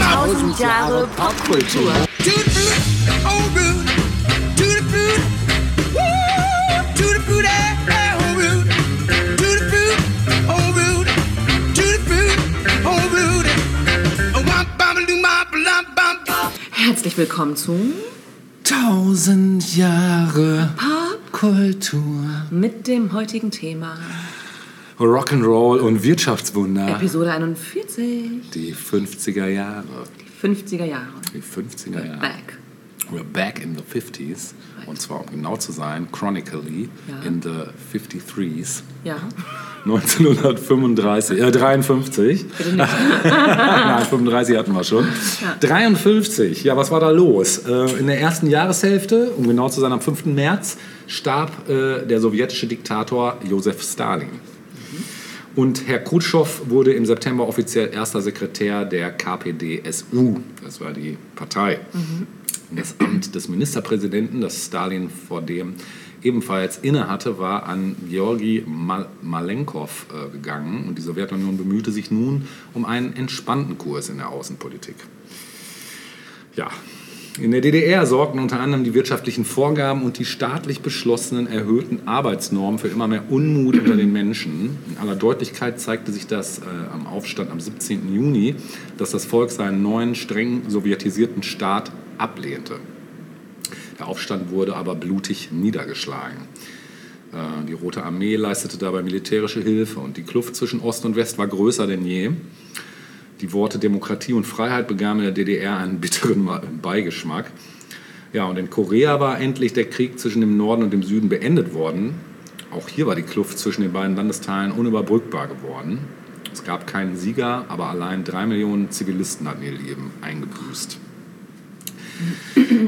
Tausend Jahre Popkultur. Herzlich willkommen zu Tausend Jahre Popkultur. mit dem heutigen Thema Rock'n'Roll und Wirtschaftswunder. Episode 41, Die 50er Jahre. die 50er Jahre. Die 50er Jahre. Back. We're back in the 50s. Und zwar, um genau zu sein, chronically Ja. in the 53s. Ja, 1935, äh, 53. bitte nicht. Nein, 35 hatten wir schon. 53, ja, was war da los? Äh, in der ersten Jahreshälfte, um genau zu sein, am 5. März, starb äh, der sowjetische Diktator Josef Stalin. Und Herr Khrushchev wurde im September offiziell erster Sekretär der KPDSU, das war die Partei. Das Amt des Ministerpräsidenten, das Stalin vor dem ebenfalls innehatte, war an Georgi Mal Malenkov äh, gegangen. Und die Sowjetunion bemühte sich nun um einen entspannten Kurs in der Außenpolitik. Ja, in der DDR sorgten unter anderem die wirtschaftlichen Vorgaben und die staatlich beschlossenen erhöhten Arbeitsnormen für immer mehr Unmut unter den Menschen. In aller Deutlichkeit zeigte sich das äh, am Aufstand am 17. Juni, dass das Volk seinen neuen, streng sowjetisierten Staat ablehnte. Der Aufstand wurde aber blutig niedergeschlagen. Äh, Die Rote Armee leistete dabei militärische Hilfe und die Kluft zwischen Ost und West war größer denn je. Die Worte Demokratie und Freiheit bekamen in der DDR einen bitteren Ma- Beigeschmack. Ja, und in Korea war endlich der Krieg zwischen dem Norden und dem Süden beendet worden. Auch hier war die Kluft zwischen den beiden Landesteilen unüberbrückbar geworden. Es gab keinen Sieger, aber allein drei Millionen Zivilisten hatten ihr Leben eingebüßt.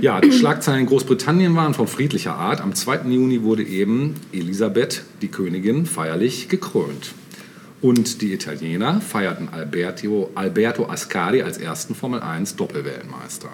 Ja, die Schlagzeilen in Großbritannien waren von friedlicher Art. Am 2. Juni wurde eben Elisabeth, die Königin, feierlich gekrönt. Und die Italiener feierten Alberto, Alberto Ascari als ersten Formel 1 Doppelweltmeister.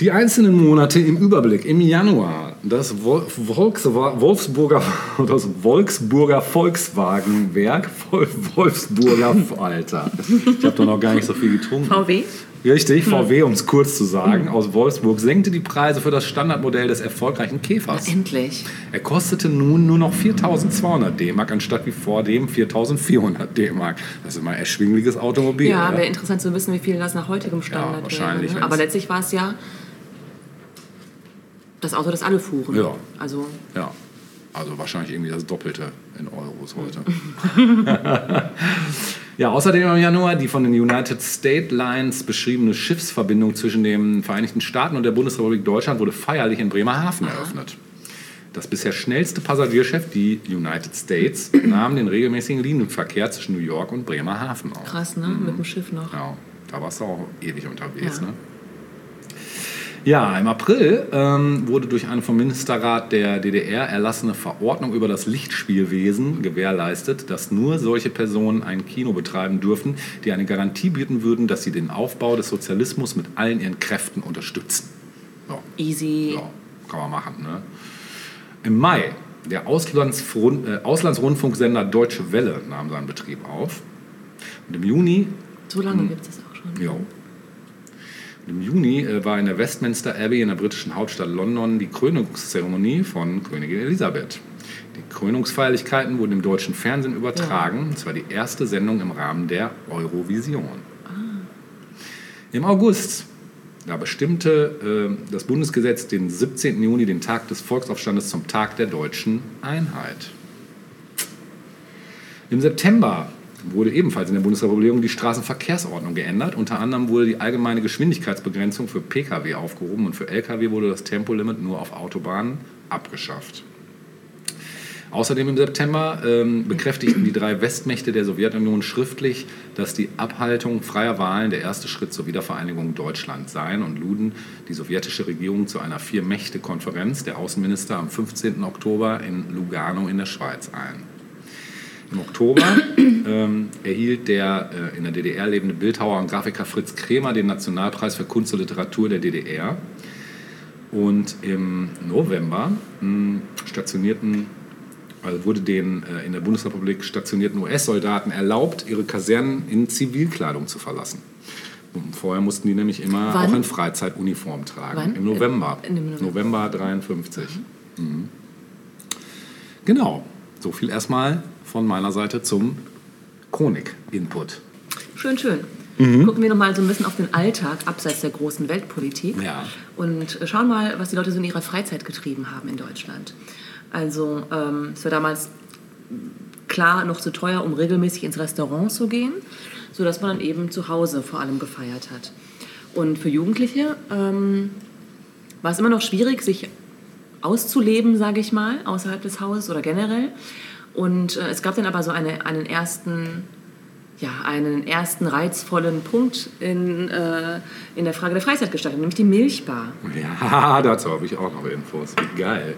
Die einzelnen Monate im Überblick. Im Januar das Wolfsburger, das Wolfsburger Volkswagenwerk. Vol- Wolfsburger, Alter. Ich habe doch noch gar nicht so viel getrunken. VW? Richtig, VW, um es kurz zu sagen, aus Wolfsburg senkte die Preise für das Standardmodell des erfolgreichen Käfers. Endlich. Er kostete nun nur noch 4.200 D-Mark anstatt wie vor dem 4.400 D-Mark. Das ist immer ein erschwingliches Automobil. Ja, wäre interessant zu wissen, wie viel das nach heutigem Standard wahrscheinlich, wäre. Ne? Aber letztlich war es ja das Auto, das alle fuhren. Ja. Also Ja, also wahrscheinlich irgendwie das Doppelte in Euros heute. ja, außerdem im Januar die von den United State Lines beschriebene Schiffsverbindung zwischen den Vereinigten Staaten und der Bundesrepublik Deutschland wurde feierlich in Bremerhaven eröffnet. Das bisher schnellste Passagierschiff, die United States, nahm den regelmäßigen Linienverkehr zwischen New York und Bremerhaven auf. krass, ne? Mit dem Schiff noch. Ja, da warst du auch ewig unterwegs, Ja. ne? Ja, im April ähm, wurde durch eine vom Ministerrat der DDR erlassene Verordnung über das Lichtspielwesen gewährleistet, dass nur solche Personen ein Kino betreiben dürfen, die eine Garantie bieten würden, dass sie den Aufbau des Sozialismus mit allen ihren Kräften unterstützen. So. Easy. Ja, kann man machen. Ne? Im Mai, der Auslandsfront, äh, Auslandsrundfunksender Deutsche Welle nahm seinen Betrieb auf. Und im Juni So lange gibt es das auch schon. ja. Im Juni äh, war in der Westminster Abbey in der britischen Hauptstadt London die Krönungszeremonie von Königin Elisabeth. Die Krönungsfeierlichkeiten wurden im deutschen Fernsehen übertragen. Es war die erste Sendung im Rahmen der Eurovision. Im August da bestimmte äh, das Bundesgesetz den 17. Juni, den Tag des Volksaufstandes, zum Tag der deutschen Einheit. Im September wurde ebenfalls in der Bundesrepublik die Straßenverkehrsordnung geändert. Unter anderem wurde die allgemeine Geschwindigkeitsbegrenzung für Pkw aufgehoben und für Lkw wurde das Tempolimit nur auf Autobahnen abgeschafft. Außerdem im September ähm, bekräftigten die drei Westmächte der Sowjetunion schriftlich, dass die Abhaltung freier Wahlen der erste Schritt zur Wiedervereinigung Deutschlands seien und luden die sowjetische Regierung zu einer Vier-Mächte-Konferenz der Außenminister am 15. Oktober in Lugano in der Schweiz ein. Im Oktober ähm, erhielt der äh, in der DDR lebende Bildhauer und Grafiker Fritz Kremer den Nationalpreis für Kunst und Literatur der DDR. Und im November mh, stationierten also wurde den äh, in der Bundesrepublik stationierten US-Soldaten erlaubt, ihre Kasernen in Zivilkleidung zu verlassen. Und vorher mussten die nämlich immer Wann? auch in Freizeituniform tragen. Wann? Im November. In- November. November 53. Mhm. Genau. So viel erstmal von meiner Seite zum Chronik-Input. Schön, schön. Mhm. Gucken wir noch mal so ein bisschen auf den Alltag abseits der großen Weltpolitik Ja. und äh, schauen mal, was die Leute so in ihrer Freizeit getrieben haben in Deutschland. Also ähm, es war damals klar noch zu teuer, um regelmäßig ins Restaurant zu gehen, sodass man dann eben zu Hause vor allem gefeiert hat. Und für Jugendliche ähm, war es immer noch schwierig, sich auszuleben, sage ich mal, außerhalb des Hauses oder generell. Und äh, es gab dann aber so eine, einen ersten ja, einen ersten reizvollen Punkt in, äh, in der Frage der Freizeitgestaltung, nämlich die Milchbar. Ja, dazu habe ich auch noch Infos. Wie geil.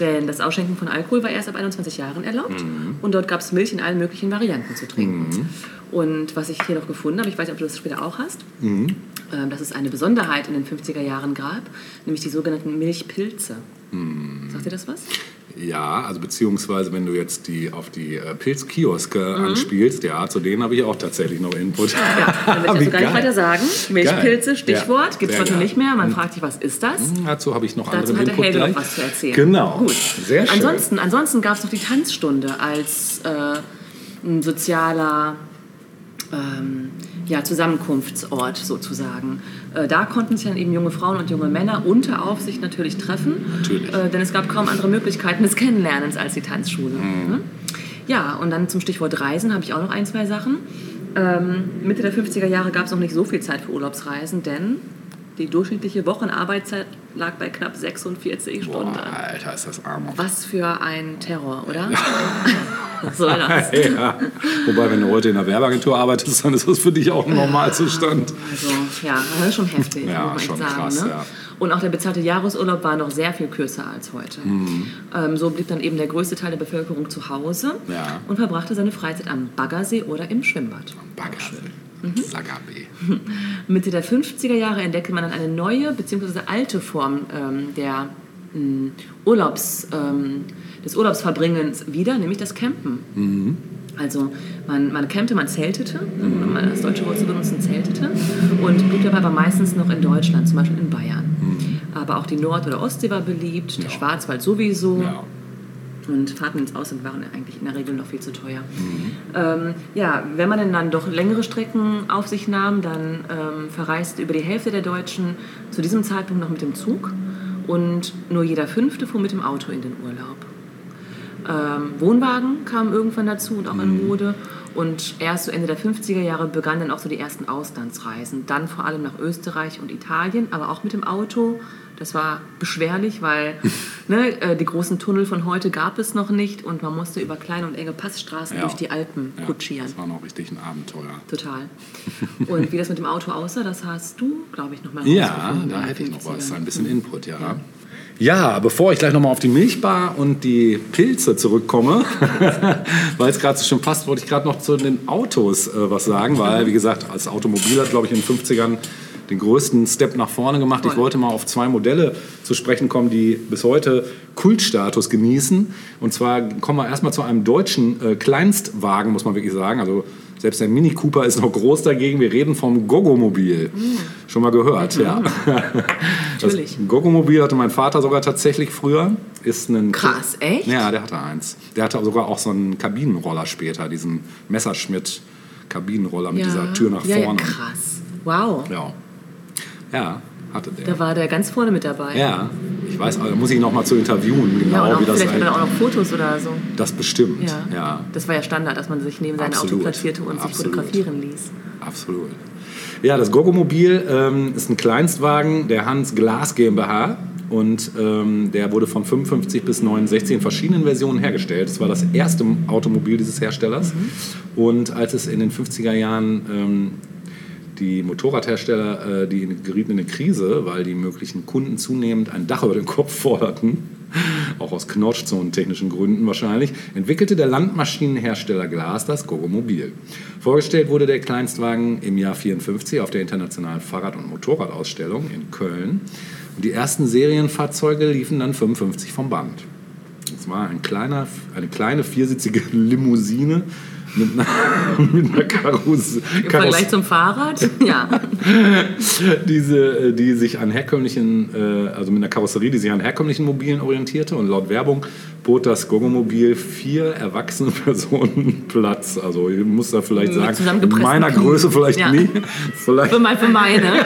Denn das Ausschenken von Alkohol war erst ab 21 Jahren erlaubt und dort gab es Milch in allen möglichen Varianten zu trinken. Und was ich hier noch gefunden habe, ich weiß nicht, ob du das später auch hast, ähm, dass es eine Besonderheit in den 50er Jahren gab, nämlich die sogenannten Milchpilze. Sagt dir das was? Ja, also beziehungsweise wenn du jetzt die auf die äh, Pilzkioske Mhm. anspielst, ja, zu denen habe ich auch tatsächlich noch Input. Ja, dann will Wie ich also gar nicht weiter sagen. Milchpilze. Stichwort, Ja, gibt es heute nicht mehr. Man fragt sich, was ist das? Dazu habe ich noch Dazu anderen hat der Input Helge noch was zu erzählen. Genau, Gut. sehr schön. Ansonsten, ansonsten gab es noch die Tanzstunde als äh, ein sozialer ähm, ja, Zusammenkunftsort sozusagen. Äh, da konnten sich dann eben junge Frauen und junge Männer unter Aufsicht natürlich treffen. Natürlich. Äh, denn es gab kaum andere Möglichkeiten des Kennenlernens als die Tanzschule. Mhm. Ne? Ja, und dann zum Stichwort Reisen habe ich auch noch ein, zwei Sachen. Ähm, Mitte der 50er Jahre gab es noch nicht so viel Zeit für Urlaubsreisen, denn die durchschnittliche Wochenarbeitszeit lag bei knapp 46 Stunden. Boah, Alter, ist das arm. Was für ein Terror, oder? Was soll das? ja. Wobei, wenn du heute in der Werbeagentur arbeitest, dann ist das für dich auch ein Normalzustand. Also, ja, das ist schon heftig, Ja, muss man schon sagen. krass, ne? ja. Und auch der bezahlte Jahresurlaub war noch sehr viel kürzer als heute. Mhm. Ähm, so blieb dann eben der größte Teil der Bevölkerung zu Hause Ja. und verbrachte seine Freizeit am Baggersee oder im Schwimmbad. Baggersee. Mhm. Lagabe. Mitte der 50er Jahre entdeckte man dann eine neue bzw. alte Form ähm, der mh, Urlaubs, ähm, des Urlaubsverbringens wieder, nämlich das Campen. Also man, man campte, man zeltete, um mal das deutsche Wort zu benutzen, zeltete und blieb dabei aber meistens noch in Deutschland, zum Beispiel in Bayern. Aber auch die Nord- oder Ostsee war beliebt, der Schwarzwald sowieso. Ja. Und Fahrten ins Ausland waren eigentlich in der Regel noch viel zu teuer. Ähm, ja, wenn man denn dann doch längere Strecken auf sich nahm, dann ähm, verreiste über die Hälfte der Deutschen zu diesem Zeitpunkt noch mit dem Zug und nur jeder Fünfte fuhr mit dem Auto in den Urlaub. Ähm, Wohnwagen kamen irgendwann dazu und auch in Mode. Und erst so Ende der 50er Jahre begannen dann auch so die ersten Auslandsreisen. Dann vor allem nach Österreich und Italien, aber auch mit dem Auto. Das war beschwerlich, weil ne, äh, die großen Tunnel von heute gab es noch nicht und man musste über kleine und enge Passstraßen Ja. durch die Alpen Ja, kutschieren. Das war noch richtig ein Abenteuer. Total. Und wie das mit dem Auto aussah, das hast du, glaube ich, noch mal Ja, da hätte ich noch was, 50ern. ein bisschen Input, ja. Ja, bevor ich gleich nochmal auf die Milchbar und die Pilze zurückkomme, weil es gerade so schon passt, wollte ich gerade noch zu den Autos äh, was sagen, weil, wie gesagt, als Automobil hat, glaube ich, in den 50ern den größten Step nach vorne gemacht. Ich wollte mal auf zwei Modelle zu sprechen kommen, die bis heute Kultstatus genießen. Und zwar kommen wir erstmal zu einem deutschen äh, Kleinstwagen, muss man wirklich sagen. Also selbst der Mini Cooper ist noch groß dagegen. Wir reden vom Gogomobil. Schon mal gehört, ja. Natürlich. Das Gogomobil hatte mein Vater sogar tatsächlich früher. Ist ein Krass, echt? Ja, der hatte eins. Der hatte sogar auch so einen Kabinenroller später, diesen Messerschmitt-Kabinenroller mit dieser Tür nach ja, ja, vorne. krass. Wow. Ja. Ja, hatte der. Da war der ganz vorne mit dabei. ja, ich weiß, da muss ich noch mal zu interviewen, Ja, genau auch, wie das vielleicht hat er eigentlich- auch noch Fotos oder so. Das bestimmt, Ja. ja. Das war ja Standard, dass man sich neben sein Auto platzierte und sich Absolut. fotografieren ließ. Absolut. Ja, das Gogomobil ähm, ist ein Kleinstwagen der Hans Glas GmbH und ähm, der wurde von 55 bis 69 in verschiedenen Versionen hergestellt. Das war das erste Automobil dieses Herstellers. Und als es in den 50er Jahren ähm, die Motorradhersteller, äh, die gerieten in eine Krise, weil die möglichen Kunden zunehmend ein Dach über den Kopf forderten, auch aus knautschzonentechnischen Gründen wahrscheinlich, entwickelte der Landmaschinenhersteller Glas das Gogomobil. Vorgestellt wurde der Kleinstwagen im Jahr 54 auf der Internationalen Fahrrad- und Motorradausstellung in Köln. Und die ersten Serienfahrzeuge liefen dann 55 vom Band. Es war ein kleiner, eine kleine viersitzige Limousine mit einer, mit einer Karosse, Im Vergleich zum Fahrrad? Ja. Diese, äh, die sich an herkömmlichen, äh, also mit einer Karosserie, die sich an herkömmlichen Mobilen orientierte und laut Werbung bot das Gogo-Mobil vier erwachsene Personen Platz. Also ich muss da vielleicht sagen, in meiner Größe vielleicht ja. nie. Vielleicht für, mein, für meine.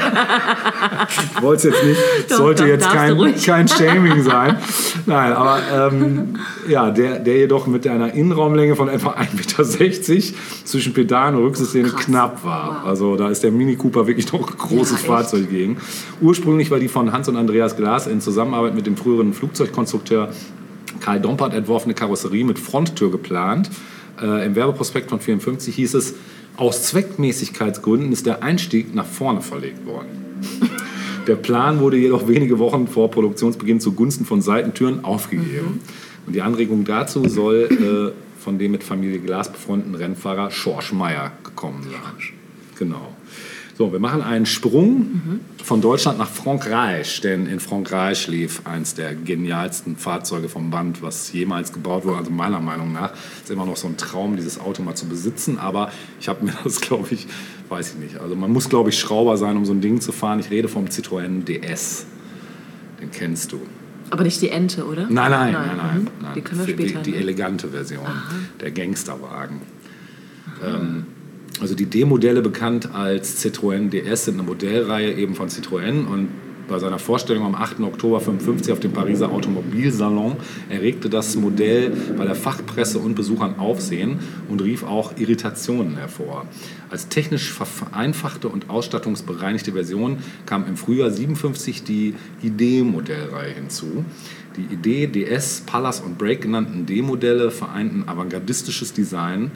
ich wollte es jetzt nicht, doch, sollte doch, jetzt kein, kein Shaming sein. Nein, aber ähm, ja, der, der jedoch mit einer Innenraumlänge von etwa 1,60 Meter zwischen Pedalen und Rücksysteme knapp war. Wow. Also da ist der Mini Cooper wirklich noch ein großes ja, Fahrzeug gegen. Ursprünglich war die von Hans und Andreas Glas in Zusammenarbeit mit dem früheren Flugzeugkonstrukteur Karl Dompert entworfene Karosserie mit Fronttür geplant. Äh, Im Werbeprospekt von 54 hieß es, aus Zweckmäßigkeitsgründen ist der Einstieg nach vorne verlegt worden. Der Plan wurde jedoch wenige Wochen vor Produktionsbeginn zugunsten von Seitentüren aufgegeben. Mhm. Und die Anregung dazu soll äh, von dem mit Familie Glas befreundeten Rennfahrer Schorsch Meyer gekommen sein. Genau. So, wir machen einen Sprung mhm. von Deutschland nach Frankreich, denn in Frankreich lief eins der genialsten Fahrzeuge vom Band, was jemals gebaut wurde. Also meiner Meinung nach ist immer noch so ein Traum, dieses Auto mal zu besitzen. Aber ich habe mir das, glaube ich, weiß ich nicht. Also man muss, glaube ich, Schrauber sein, um so ein Ding zu fahren. Ich rede vom Citroën DS. Den kennst du. Aber nicht die Ente, oder? Nein, nein, nein, nein. nein, mhm. nein. Die können wir später. Die, die elegante Version, Aha. der Gangsterwagen. Ähm, also die D-Modelle bekannt als Citroën DS sind eine Modellreihe eben von Citroën und bei seiner Vorstellung am 8. Oktober 1955 auf dem Pariser Automobilsalon erregte das Modell bei der Fachpresse und Besuchern Aufsehen und rief auch Irritationen hervor. Als technisch vereinfachte und ausstattungsbereinigte Version kam im Frühjahr 57 die ID-Modellreihe hinzu. Die ID, DS, Pallas und Break genannten D-Modelle vereinten avantgardistisches Design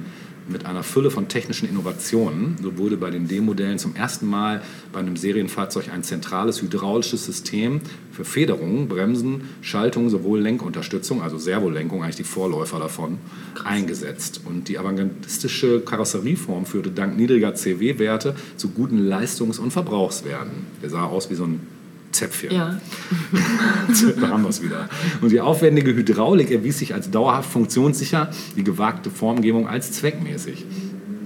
mit einer Fülle von technischen Innovationen. So wurde bei den D-Modellen zum ersten Mal bei einem Serienfahrzeug ein zentrales hydraulisches System für Federung, Bremsen, Schaltung, sowohl Lenkunterstützung, also Servolenkung, eigentlich die Vorläufer davon, Krass. eingesetzt. Und die avantgardistische Karosserieform führte dank niedriger CW-Werte zu guten Leistungs- und Verbrauchswerten. Der sah aus wie so ein Zäpfchen. Ja. da haben wir es wieder. Und die aufwendige Hydraulik erwies sich als dauerhaft funktionssicher, die gewagte Formgebung als zweckmäßig.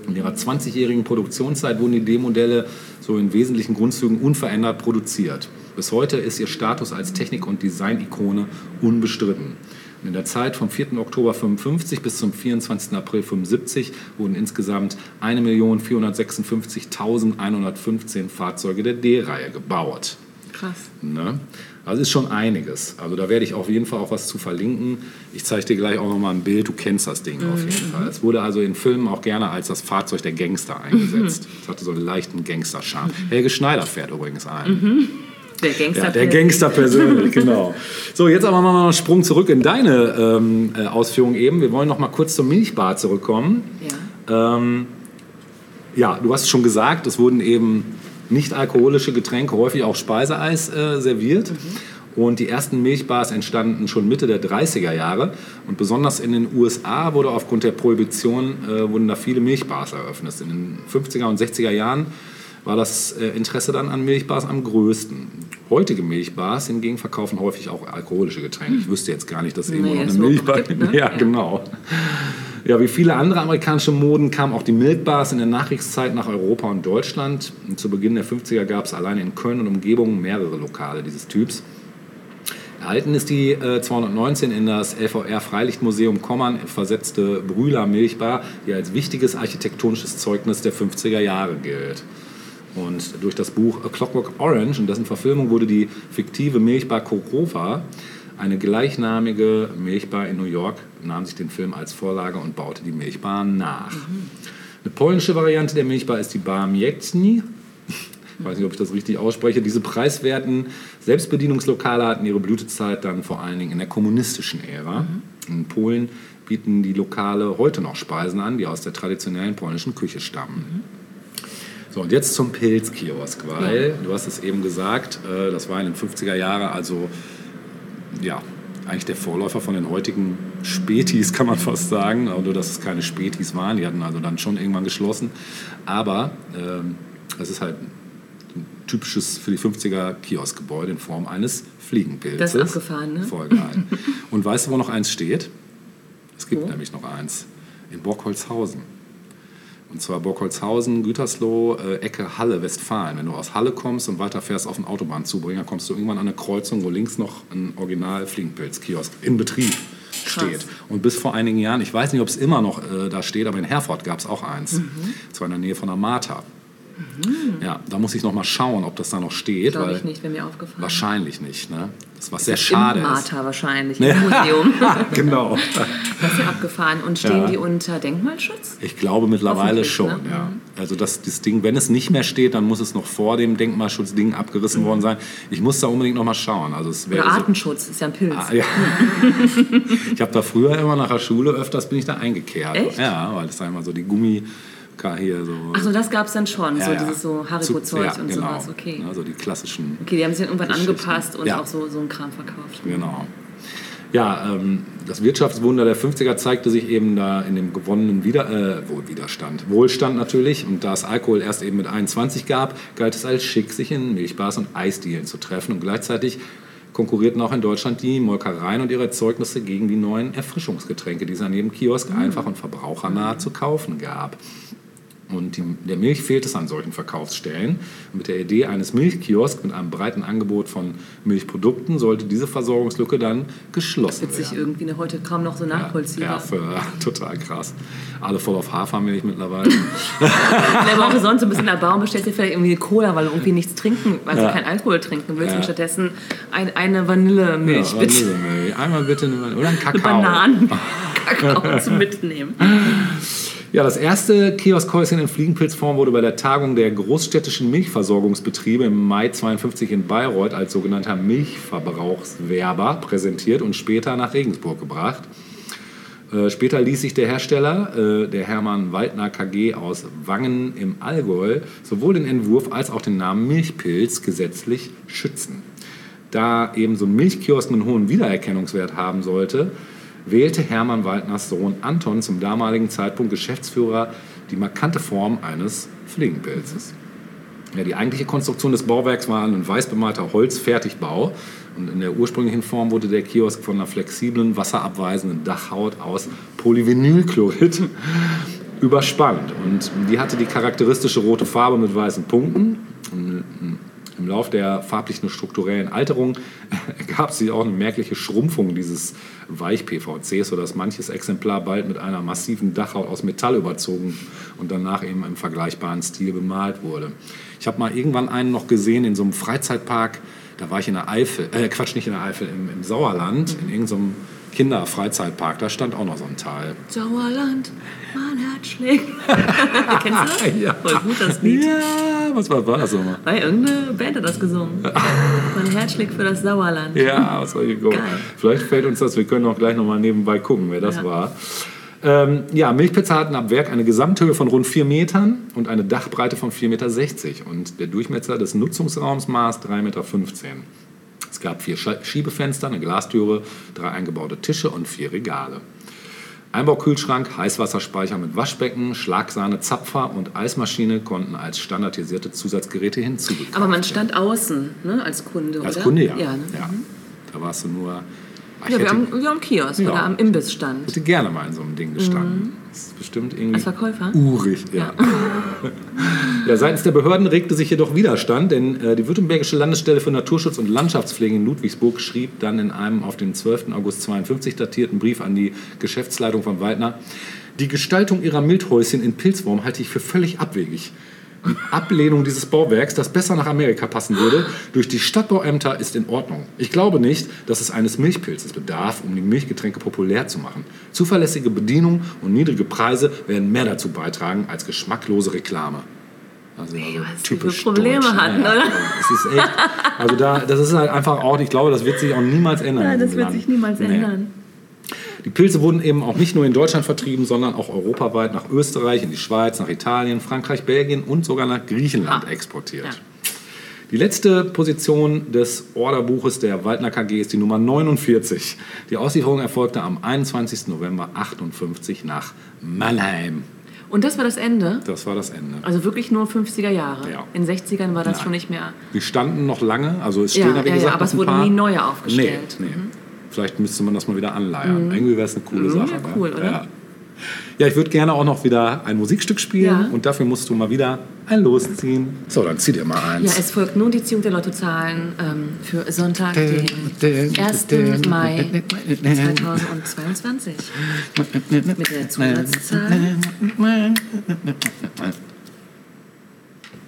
In ihrer 20-jährigen Produktionszeit wurden die D-Modelle so in wesentlichen Grundzügen unverändert produziert. Bis heute ist ihr Status als Technik- und Design-Ikone unbestritten. In der Zeit vom 4. Oktober 55 bis zum 24. April 75 wurden insgesamt 1.456.115 Fahrzeuge der D-Reihe gebaut. Krass. Ne? Also ist schon einiges. Also da werde ich auf jeden Fall auch was zu verlinken. Ich zeige dir gleich auch nochmal ein Bild. Du kennst das Ding mhm. auf jeden Fall. Es wurde also in Filmen auch gerne als das Fahrzeug der Gangster eingesetzt. Es hatte so einen leichten Gangster-Charme. Mhm. Helge Schneider fährt übrigens ein. Mhm. Der Gangster, ja, der Gangster persönlich, genau. So, jetzt aber mal einen Sprung zurück in deine ähm, äh, Ausführungen eben. Wir wollen noch mal kurz zur Milchbar zurückkommen. Ja. Ähm, ja, du hast es schon gesagt, es wurden eben nicht-alkoholische Getränke, häufig auch Speiseeis äh, serviert. Mhm. Und die ersten Milchbars entstanden schon Mitte der 30er Jahre. Und besonders in den USA wurde aufgrund der Prohibition äh, wurden da viele Milchbars eröffnet. In den 50er und 60er Jahren war das äh, Interesse dann an Milchbars am größten. Heutige Milchbars hingegen verkaufen häufig auch alkoholische Getränke. Ich wüsste jetzt gar nicht, dass irgendwo nee, noch eine Milchbar gibt. Ne? Ja, genau. Ja, wie viele andere amerikanische Moden kamen auch die Milkbars in der Nachkriegszeit nach Europa und Deutschland. Und zu Beginn der 50er gab es allein in Köln und Umgebung mehrere Lokale dieses Typs. Erhalten ist die äh, 219 in das LVR Freilichtmuseum Kommern versetzte Brühler Milchbar, die als wichtiges architektonisches Zeugnis der 50er Jahre gilt. Und durch das Buch A Clockwork Orange und dessen Verfilmung wurde die fiktive Milchbar Korova eine gleichnamige Milchbar in New York nahm sich den Film als Vorlage und baute die Milchbar nach. Mhm. Eine polnische Variante der Milchbar ist die Bar Miecni. Ich weiß nicht, ob ich das richtig ausspreche. Diese preiswerten Selbstbedienungslokale hatten ihre Blütezeit dann vor allen Dingen in der kommunistischen Ära. Mhm. In Polen bieten die Lokale heute noch Speisen an, die aus der traditionellen polnischen Küche stammen. Mhm. So, und jetzt zum Pilzkiosk, weil ja. du hast es eben gesagt, äh, das war in den 50er Jahren, also ja, eigentlich der Vorläufer von den heutigen Spätis, kann man fast sagen. Nur, dass es keine Spätis waren. Die hatten also dann schon irgendwann geschlossen. Aber ähm, es ist halt Ein typisches für die 50er Kioskgebäude in Form eines Fliegenpilzes. Das ist abgefahren, ne? Voll geil. Und weißt du, wo noch eins steht? Es gibt Wo? nämlich noch eins. In Borkholzhausen. Und zwar Borkholzhausen, Gütersloh, äh, Ecke Halle, Westfalen. Wenn du aus Halle kommst und weiter fährst auf den Autobahnzubringer, kommst du irgendwann an eine Kreuzung, wo links noch ein Original Fliegenpilz-Kiosk in Betrieb steht. Und bis vor einigen Jahren, ich weiß nicht, ob es immer noch äh, da steht, aber in Herford gab es auch eins. Mhm. Zwar in der Nähe von der Martha. Ja, da muss ich noch mal schauen, ob das da noch steht. Glaube ich nicht, wäre mir aufgefallen. Wahrscheinlich nicht. Ne? Das was sehr Im schade ist. Martha wahrscheinlich, im Museum. genau. Das ist ja abgefahren. Und stehen Ja. die unter Denkmalschutz? Ich glaube mittlerweile schon, ne? ja. Also das, das Ding, wenn es nicht mehr steht, dann muss es noch vor dem Denkmalschutzding abgerissen worden sein. Ich muss da unbedingt noch mal schauen. Also es Oder so, Artenschutz, ist ja ein Pilz. Ah, ja. ich habe da früher immer nach der Schule öfters bin ich da eingekehrt. Echt? Ja, weil das da immer so die Gummi hier so. Achso, das gab es dann schon, ja, so ja. dieses so Haribo-Zeug Zu- und genau. sowas. Okay. Also die klassischen. okay, die haben sich dann irgendwann angepasst und Ja. auch so, so einen Kram verkauft. Genau. Ja, ähm, das Wirtschaftswunder der 50er zeigte sich eben da in dem gewonnenen Wider äh, wohl Widerstand. Wohlstand natürlich. Und da es Alkohol erst eben mit 21 gab, galt es als schick, sich in Milchbars und Eisdielen zu treffen. Und gleichzeitig konkurrierten auch in Deutschland die Molkereien und ihre Erzeugnisse gegen die neuen Erfrischungsgetränke, die es an jedem Kiosk einfach und verbrauchernah zu kaufen gab. Und die, der Milch fehlt es an solchen Verkaufsstellen. Mit der Idee eines Milchkiosks mit einem breiten Angebot von Milchprodukten sollte diese Versorgungslücke dann geschlossen Witzig werden. irgendwie ne, heute kaum noch so Ja, nachvollziehbar. ja, für, total krass. Alle voll auf Hafermilch mittlerweile. Ja, aber auch sonst so ein bisschen Erbauung bestellst du dir vielleicht irgendwie eine Cola, weil du irgendwie nichts trinken, also Ja. kein Alkohol trinken willst Ja. und stattdessen ein, eine Vanillemilch ja, bitte. Vanillemilch. Einmal bitte eine Vanille. Oder ein Kakao. Bananen. Kakao zum Mitnehmen. Ja, das erste Kioskhäuschen in Fliegenpilzform wurde bei der Tagung der großstädtischen Milchversorgungsbetriebe im Mai 52 in Bayreuth als sogenannter Milchverbrauchswerber präsentiert und später nach Regensburg gebracht. Äh, Später ließ sich der Hersteller, äh, der Hermann Waldner KG aus Wangen im Allgäu, sowohl den Entwurf als auch den Namen Milchpilz gesetzlich schützen. Da eben so ein Milchkiosk einen hohen Wiedererkennungswert haben sollte, wählte Hermann Waldners Sohn Anton zum damaligen Zeitpunkt Geschäftsführer die markante Form eines Fliegenpilzes. Ja, die eigentliche Konstruktion des Bauwerks war ein weiß bemalter Holzfertigbau. Und in der ursprünglichen Form wurde der Kiosk von einer flexiblen, wasserabweisenden Dachhaut aus Polyvinylchlorid überspannt. Und die hatte die charakteristische rote Farbe mit weißen Punkten. Im Lauf der farblichen und strukturellen Alterung ergab sich auch eine merkliche Schrumpfung dieses Weich-PVCs, sodass manches Exemplar bald mit einer massiven Dachhaut aus Metall überzogen und danach eben im vergleichbaren Stil bemalt wurde. Ich habe mal irgendwann einen noch gesehen in so einem Freizeitpark, da war ich in der Eifel, äh, Quatsch, nicht in der Eifel, im, im Sauerland, in irgendeinem Kinderfreizeitpark, da stand auch noch so ein Teil. Sauerland, mein Herz schlägt. Kennst du das? Ja. Voll gut, das Lied. Ja, was war, war das nochmal? Weil irgendeine Band hat das gesungen. mein Herz schlägt für das Sauerland. Ja, was soll ich gucken? Vielleicht fällt uns das, wir können auch gleich nochmal nebenbei gucken, wer das Ja. war. Ähm, ja, Milchpizza hatten ab Werk eine Gesamthöhe von rund 4 Metern und eine Dachbreite von 4,60 Meter. Und der Durchmesser des Nutzungsraums maß 3,15 Meter. Es gab vier Schiebefenster, eine Glastüre, drei eingebaute Tische und vier Regale. Einbaukühlschrank, Heißwasserspeicher mit Waschbecken, Schlagsahne, Zapfer und Eismaschine konnten als standardisierte Zusatzgeräte hinzugekommen Aber man stand außen ne, als Kunde, Als oder? Kunde, ja. Ja, ne? ja. Da warst du nur. Ich ja wir, am, wir am Kiosk Ja. oder am Imbissstand. hätte gerne mal in so einem Ding gestanden. Das ist bestimmt irgendwie. Mhm. Als Verkäufer? Urig, ja. ja. Seitens der Behörden regte sich jedoch Widerstand, denn äh, die Württembergische Landesstelle für Naturschutz und Landschaftspflege in Ludwigsburg schrieb dann in einem auf den 12. August 52 datierten Brief an die Geschäftsleitung von Weidner, die Gestaltung ihrer Mildhäuschen in Pilzwurm halte ich für völlig abwegig. Die Ablehnung dieses Bauwerks, das besser nach Amerika passen würde, durch die Stadtbauämter ist in Ordnung. Ich glaube nicht, dass es eines Milchpilzes bedarf, um die Milchgetränke populär zu machen. Zuverlässige Bedienung und niedrige Preise werden mehr dazu beitragen als geschmacklose Reklame. Also, also was typisch für Probleme deutsch, hatten, Ja, oder? also Es ist echt, also da, das ist halt einfach auch, ich glaube, das wird sich auch niemals ändern. Ja, in das wird sich niemals Nee. ändern. Die Pilze wurden eben auch nicht nur in Deutschland vertrieben, sondern auch europaweit nach Österreich, in die Schweiz, nach Italien, Frankreich, Belgien und sogar nach Griechenland Ah. exportiert. Ja. Die letzte Position des Orderbuches der Waldner KG ist die Nummer 49. Die Auslieferung erfolgte am 21. November 58 nach Mannheim. Und das war das Ende? Das war das Ende. Also wirklich nur 50er Jahre? Ja. In den 60ern war das Nein. schon nicht mehr... Die standen noch lange, also es stehen Ja, ja, wie ja, gesagt, ja, aber es wurden nie neue aufgestellt. Nee, nee. Vielleicht müsste man das mal wieder anleiern. Irgendwie wäre es eine coole Mhm, Sache. ja, ne? cool, oder? Ja. ja, ich würde gerne auch noch wieder ein Musikstück spielen Ja. und dafür musst du mal wieder ein Los ziehen. So, dann zieh dir mal Ja, eins. es folgt nun die Ziehung der Lottozahlen ähm, für Sonntag, den 1. Mai 2022. Mit der Zusatzzahl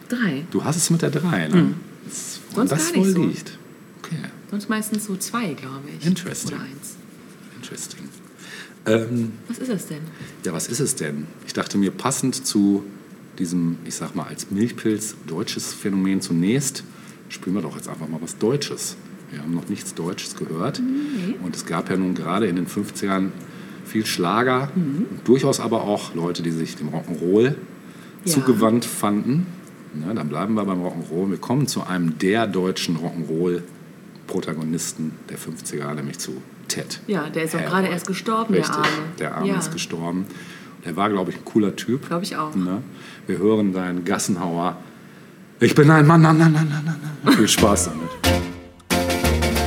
3. du hast es mit der 3, ne? Das- Mhm. Sonst das gar nicht wohl so. liegt. Okay, Sonst meistens so 2, glaube ich. Interesting. Oder 1. interesting. Ähm, Was ist es denn? Ja, was ist es denn? Ich dachte mir, passend zu diesem, ich sag mal, als Milchpilz deutsches Phänomen zunächst, spielen wir doch jetzt einfach mal was Deutsches. Wir haben noch nichts Deutsches gehört. Und es gab ja nun gerade in den 50ern viel Schlager, und durchaus aber auch Leute, die sich dem Rock'n'Roll Ja. zugewandt fanden. Na, dann bleiben wir beim Rock'n'Roll. Wir kommen zu einem der deutschen Rock'n'Roll-Protagonisten der 50er, nämlich zu Ted. Ja, der ist auch gerade erst gestorben, Richtig, der Arme. der Arme ja. ist gestorben. Der war, glaube ich, ein cooler Typ. Glaube ich auch. Ne? Wir hören seinen Gassenhauer. Ich bin ein Mann, Mann, Mann, Mann, Mann, Mann. Viel Spaß damit.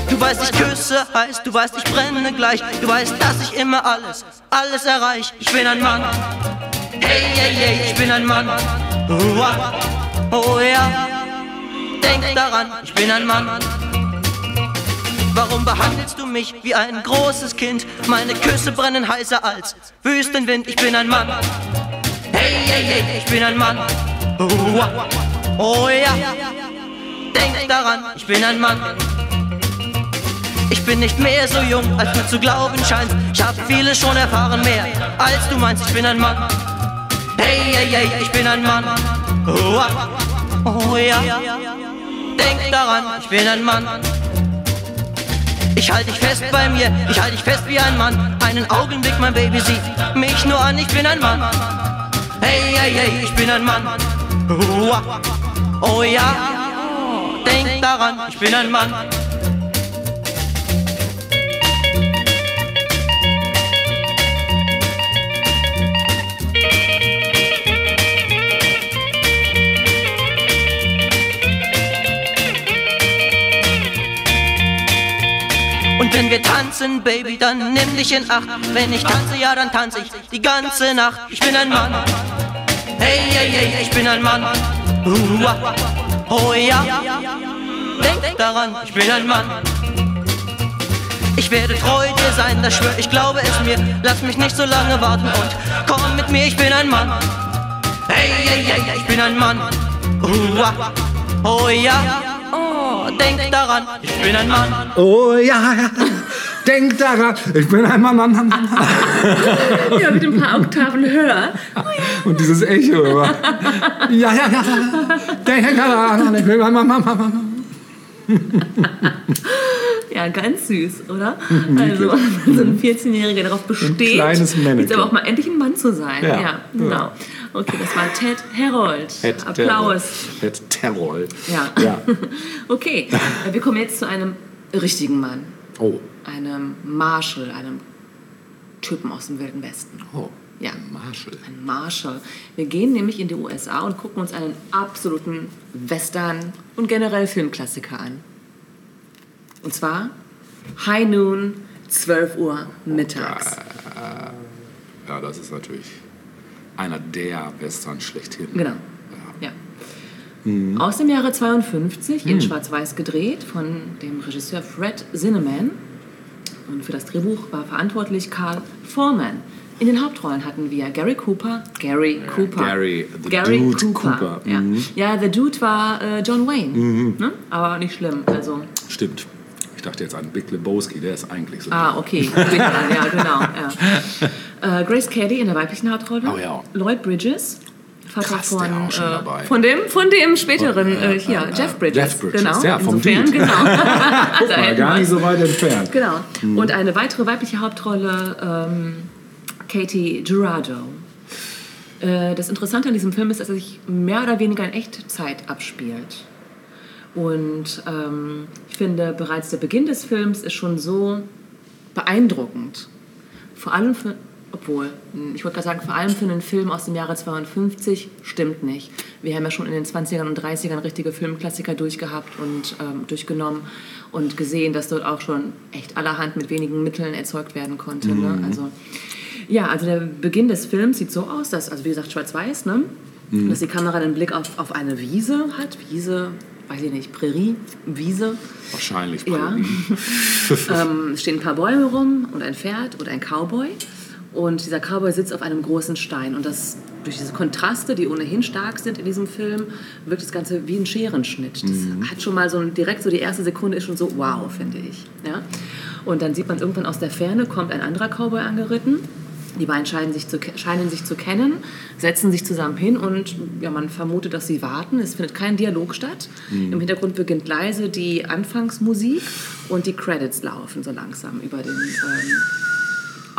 Du weißt, ich küsse heiß, du weißt, ich brenne gleich. Du weißt, dass ich immer alles, alles erreich. Ich bin ein Mann. Hey, hey, hey, ich bin ein Mann. Oh ja. Denk daran, ich bin ein Mann. Warum behandelst du mich wie ein großes Kind? Meine Küsse brennen heißer als Wüstenwind. Ich bin ein Mann. Hey, hey, hey, ich bin ein Mann. Oh ja. Denk daran, ich bin ein Mann. Ich bin nicht mehr so jung, als du zu glauben scheinst. Ich hab vieles schon erfahren, mehr als du meinst. Ich bin ein Mann. Hey, hey, hey, ich bin ein Mann. Oh ja. Denk daran, ich bin ein Mann. Ich halte dich fest bei mir, ich halte dich fest wie ein Mann. Einen Augenblick, mein Baby, sieh mich nur an, ich bin ein Mann. Hey, hey, hey, ich bin ein Mann. Oh ja. Denk daran, ich bin ein Mann. Und wenn wir tanzen, Baby, dann nimm dich in Acht. Wenn ich tanze, ja, dann tanze ich die ganze Nacht. Ich bin ein Mann. Hey, hey, hey, ich bin ein Mann. Uah. Oh ja. Denk daran, ich bin ein Mann. Ich werde treu dir sein, das schwör ich, glaube es mir. Lass mich nicht so lange warten und komm mit mir, ich bin ein Mann. Hey, hey, hey, ich bin ein Mann. Uah. Oh ja. Oh, denk daran, ich bin ein Mann. Oh ja, ja. Denk daran, ich bin ein Mann, Mann, Mann, Mann. Ja, mit ein paar Oktaven höher. Und dieses Echo immer. Ja, ja, ja. Denk daran, ich bin ein Mann, Mann, Mann, Mann. Ja, ganz süß, oder? Also, wenn so ein 14-Jähriger darauf besteht, kleines jetzt aber auch mal endlich ein Mann zu sein. Ja. Ja, genau. Okay, das war Ted Herold. Ted Applaus. Ted Terror. Ja. Ja. Okay, äh, wir kommen jetzt zu einem richtigen Mann. Oh. Einem Marshall, einem Typen aus dem Wilden Westen. Oh. Ja. Marshall. Ein Marshall. Wir gehen nämlich in die USA und gucken uns einen absoluten Western und generell Filmklassiker an. Und zwar High Noon, 12 Uhr mittags. Ja, das ist natürlich einer der Western schlechthin. Genau. Ja. Aus dem Jahre 52, in Schwarz-Weiß gedreht, von dem Regisseur Fred Zinnemann. Und für das Drehbuch war verantwortlich Carl Foreman. In den Hauptrollen hatten wir Gary Cooper, Gary Cooper. Gary, the Dude Cooper. Ja. Mhm. ja, The Dude war äh, John Wayne. Ne? Aber nicht schlimm. Also, Stimmt. Ich dachte jetzt an Big Lebowski, der ist eigentlich so. ah, okay. Ja, genau. Ja. Äh, Grace Kelly in der weiblichen Hauptrolle. Oh ja. Lloyd Bridges. Vater Krass, von, äh, von dem, von dem späteren, Ja, äh, hier, ja, Jeff. Bridges. Jeff Bridges, genau. ja, vom Insofern, Dude. genau. War hätten gar nicht so weit entfernt. Genau. Und eine weitere weibliche Hauptrolle, ähm, Katie Girardo. Äh, das Interessante an diesem Film ist, dass er sich mehr oder weniger in Echtzeit abspielt. Und ähm, ich finde, bereits der Beginn des Films ist schon so beeindruckend. Vor allem für, Obwohl, hm, ich wollte gerade sagen, vor allem für einen Film aus dem Jahre 52 stimmt nicht. Wir haben ja schon in den 20ern und 30ern richtige Filmklassiker durchgehabt und ähm, durchgenommen und gesehen, dass dort auch schon echt allerhand mit wenigen Mitteln erzeugt werden konnte. Ne? Mhm. Ne? Also, ja, also der Beginn des Films sieht so aus, dass, also wie gesagt, schwarz-weiß, ne? Mhm. dass die Kamera den Blick auf, auf eine Wiese hat. Wiese, weiß ich nicht, Prärie, Wiese. Wahrscheinlich. Ja. ähm, es stehen ein paar Bäume rum und ein Pferd und ein Cowboy. Und dieser Cowboy sitzt auf einem großen Stein. Und das, durch diese Kontraste, die ohnehin stark sind in diesem Film, wirkt das Ganze wie ein Scherenschnitt. Das hat schon mal so direkt so die erste Sekunde ist schon so wow, finde ich. Ja? Und dann sieht man irgendwann aus der Ferne kommt ein anderer Cowboy angeritten. Die beiden scheinen sich, zu, scheinen sich zu kennen, setzen sich zusammen hin und ja, man vermutet, dass sie warten. Es findet kein Dialog statt. Im Hintergrund beginnt leise die Anfangsmusik und die Credits laufen so langsam über den. Ähm,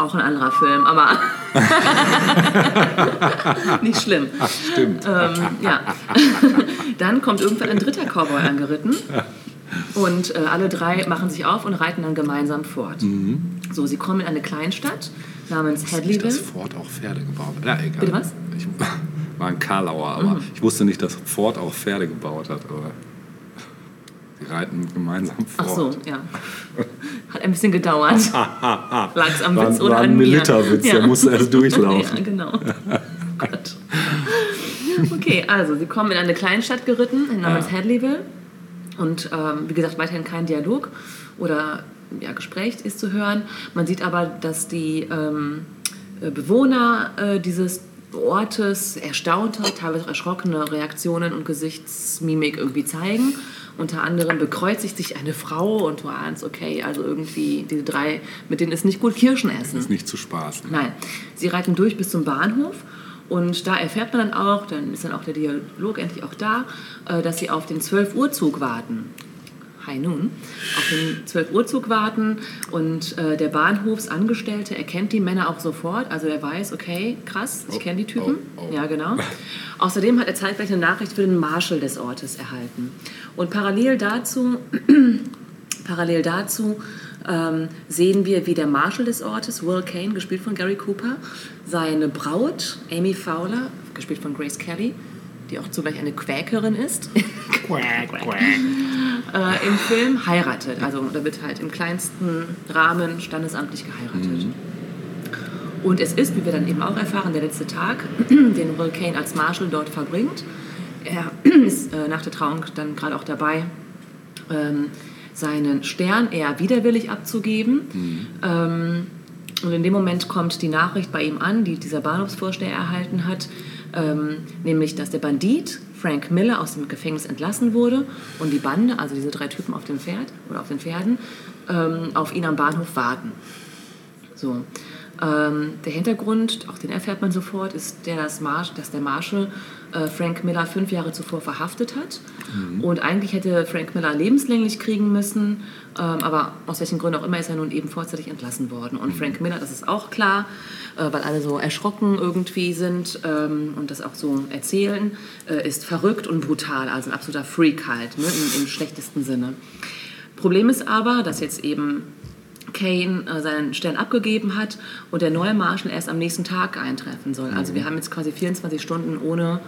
auch ein anderer Film, aber nicht schlimm. Stimmt. Ähm, ja. Dann kommt irgendwann ein dritter Cowboy angeritten. Und äh, alle drei machen sich auf und reiten dann gemeinsam fort. So, sie kommen in eine Kleinstadt namens Nicht, dass Hadleyville. Ford auch Pferde gebaut hat. Ja, egal. Bitte was? Ich war ein Karlauer, aber ich wusste nicht, dass Ford auch Pferde gebaut hat. Aber sie reiten gemeinsam Ach fort. so, ja. Hat ein bisschen gedauert. Lag es am War, Witz oder war an ein mir? Militerwitz, der musste erst durchlaufen. ja, genau. Gott. Okay, also sie kommen in eine Kleinstadt geritten, namens Ja. Hadleyville. Und ähm, wie gesagt, weiterhin kein Dialog oder ja, Gespräch ist zu hören. Man sieht aber, dass die ähm, äh, Bewohner äh, dieses Ortes erstaunte, teilweise auch erschrockene Reaktionen und Gesichtsmimik irgendwie zeigen. Unter anderem bekreuzigt sich eine Frau und du ahnst, okay, also irgendwie diese drei, mit denen ist nicht gut Kirschen essen. Ist nicht zu spaßen. Nein, sie reiten durch bis zum Bahnhof und da erfährt man dann auch, dann ist dann auch der Dialog endlich auch da, äh, dass sie auf den 12 Uhr Zug warten. High Noon, auf den 12 Uhr Zug warten und äh, der Bahnhofsangestellte erkennt die Männer auch sofort, also er weiß, okay, krass, ich Oh, kenne die Typen. oh, oh. Ja, genau. Außerdem hat er zeitgleich eine Nachricht für den Marshal des Ortes erhalten. Und parallel dazu Parallel dazu ähm, sehen wir, wie der Marshal des Ortes, Will Kane, gespielt von Gary Cooper, seine Braut, Amy Fowler, gespielt von Grace Kelly, die auch zugleich eine Quäkerin ist, äh, im Film heiratet. Also da wird halt im kleinsten Rahmen standesamtlich geheiratet. Und es ist, wie wir dann eben auch erfahren, der letzte Tag, den Will Kane als Marshal dort verbringt. Er ist äh, nach der Trauung dann gerade auch dabei, ähm, seinen Stern eher widerwillig abzugeben. Ähm, und in dem Moment kommt die Nachricht bei ihm an, die dieser Bahnhofsvorsteher erhalten hat, ähm, nämlich, dass der Bandit Frank Miller aus dem Gefängnis entlassen wurde und die Bande, also diese drei Typen auf dem Pferd oder auf den Pferden, ähm, auf ihn am Bahnhof warten. So. Ähm, der Hintergrund, auch den erfährt man sofort, ist der, dass, Marsh, dass der Marshal äh, Frank Miller fünf Jahre zuvor verhaftet hat. Und eigentlich hätte Frank Miller lebenslänglich kriegen müssen, aber aus welchen Gründen auch immer ist er nun eben vorzeitig entlassen worden. Und Frank Miller, das ist auch klar, äh, weil alle so erschrocken irgendwie sind ähm, und das auch so erzählen, äh, ist verrückt und brutal, also ein absoluter Freak halt, ne, im, im schlechtesten Sinne. Problem ist aber, dass jetzt eben Kane äh, seinen Stern abgegeben hat und der neue Marshal erst am nächsten Tag eintreffen soll. Also wir haben jetzt quasi 24 Stunden ohne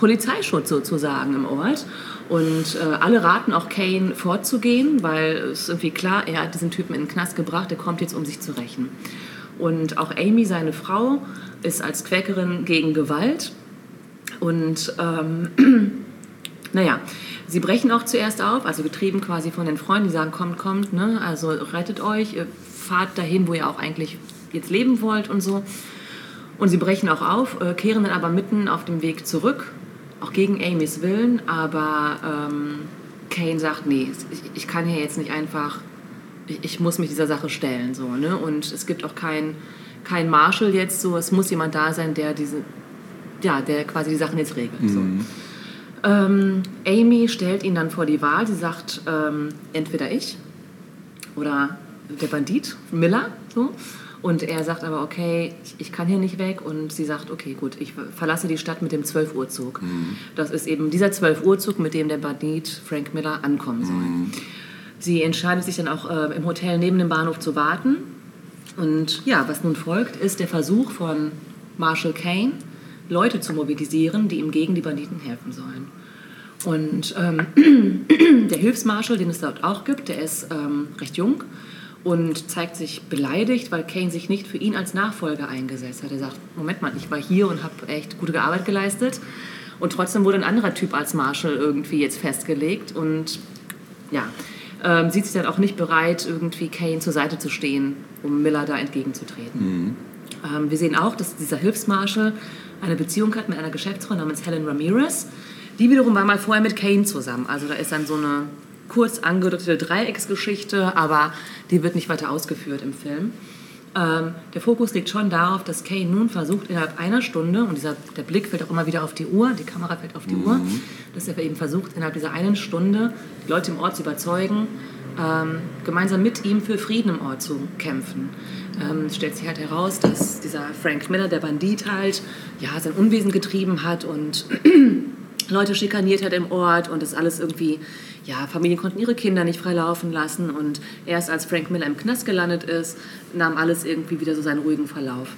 Polizeischutz sozusagen im Ort. Und äh, alle raten auch Kane vorzugehen, weil es irgendwie klar, er hat diesen Typen in den Knast gebracht, der kommt jetzt, um sich zu rächen. Und auch Amy, seine Frau, ist als Quäkerin gegen Gewalt. Und ähm, naja, sie brechen auch zuerst auf, also getrieben quasi von den Freunden, die sagen, kommt, kommt, ne? also rettet euch, fahrt dahin, wo ihr auch eigentlich jetzt leben wollt und so. Und sie brechen auch auf, äh, kehren dann aber mitten auf dem Weg zurück, auch gegen Amys Willen, aber ähm, Kane sagt, nee, ich, ich kann hier jetzt nicht einfach, ich, ich muss mich dieser Sache stellen. So, ne? Und es gibt auch kein, kein Marshal jetzt, so, es muss jemand da sein, der diese, ja, der quasi die Sachen jetzt regelt. So. Ähm, Amy stellt ihn dann vor die Wahl. Sie sagt, ähm, entweder ich oder der Bandit, Miller. So. Und er sagt aber, okay, ich, kann hier nicht weg. Und sie sagt, okay, gut, ich verlasse die Stadt mit dem 12-Uhr-Zug. Das ist eben dieser 12-Uhr-Zug, mit dem der Bandit Frank Miller ankommen soll. Sie entscheidet sich dann auch äh, im Hotel neben dem Bahnhof zu warten. Und ja, was nun folgt, ist der Versuch von Marshall Kane, Leute zu mobilisieren, die ihm gegen die Banditen helfen sollen. Und ähm, der Hilfsmarschall, den es dort auch gibt, der ist ähm, recht jung und zeigt sich beleidigt, weil Kane sich nicht für ihn als Nachfolger eingesetzt hat. Er sagt, Moment mal, ich war hier und habe echt gute Arbeit geleistet und trotzdem wurde ein anderer Typ als Marshall irgendwie jetzt festgelegt und ja, ähm, sieht sich dann auch nicht bereit, irgendwie Kane zur Seite zu stehen, um Miller da entgegenzutreten. Mhm. Ähm, wir sehen auch, dass dieser Hilfsmarschall eine Beziehung hat mit einer Geschäftsfrau namens Helen Ramirez. Die wiederum war mal vorher mit Kane zusammen. Also da ist dann so eine kurz angedeutete Dreiecksgeschichte, aber die wird nicht weiter ausgeführt im Film. Ähm, der Fokus liegt schon darauf, dass Kane nun versucht, innerhalb einer Stunde, und dieser, der Blick fällt auch immer wieder auf die Uhr, die Kamera fällt auf die mhm. Uhr, dass er eben versucht, innerhalb dieser einen Stunde die Leute im Ort zu überzeugen, ähm, gemeinsam mit ihm für Frieden im Ort zu kämpfen. Ähm, es stellt sich halt heraus, dass dieser Frank Miller, der Bandit halt, ja, sein Unwesen getrieben hat und Leute schikaniert hat im Ort und das alles irgendwie ja, Familien konnten ihre Kinder nicht frei laufen lassen und erst als Frank Miller im Knast gelandet ist, nahm alles irgendwie wieder so seinen ruhigen Verlauf.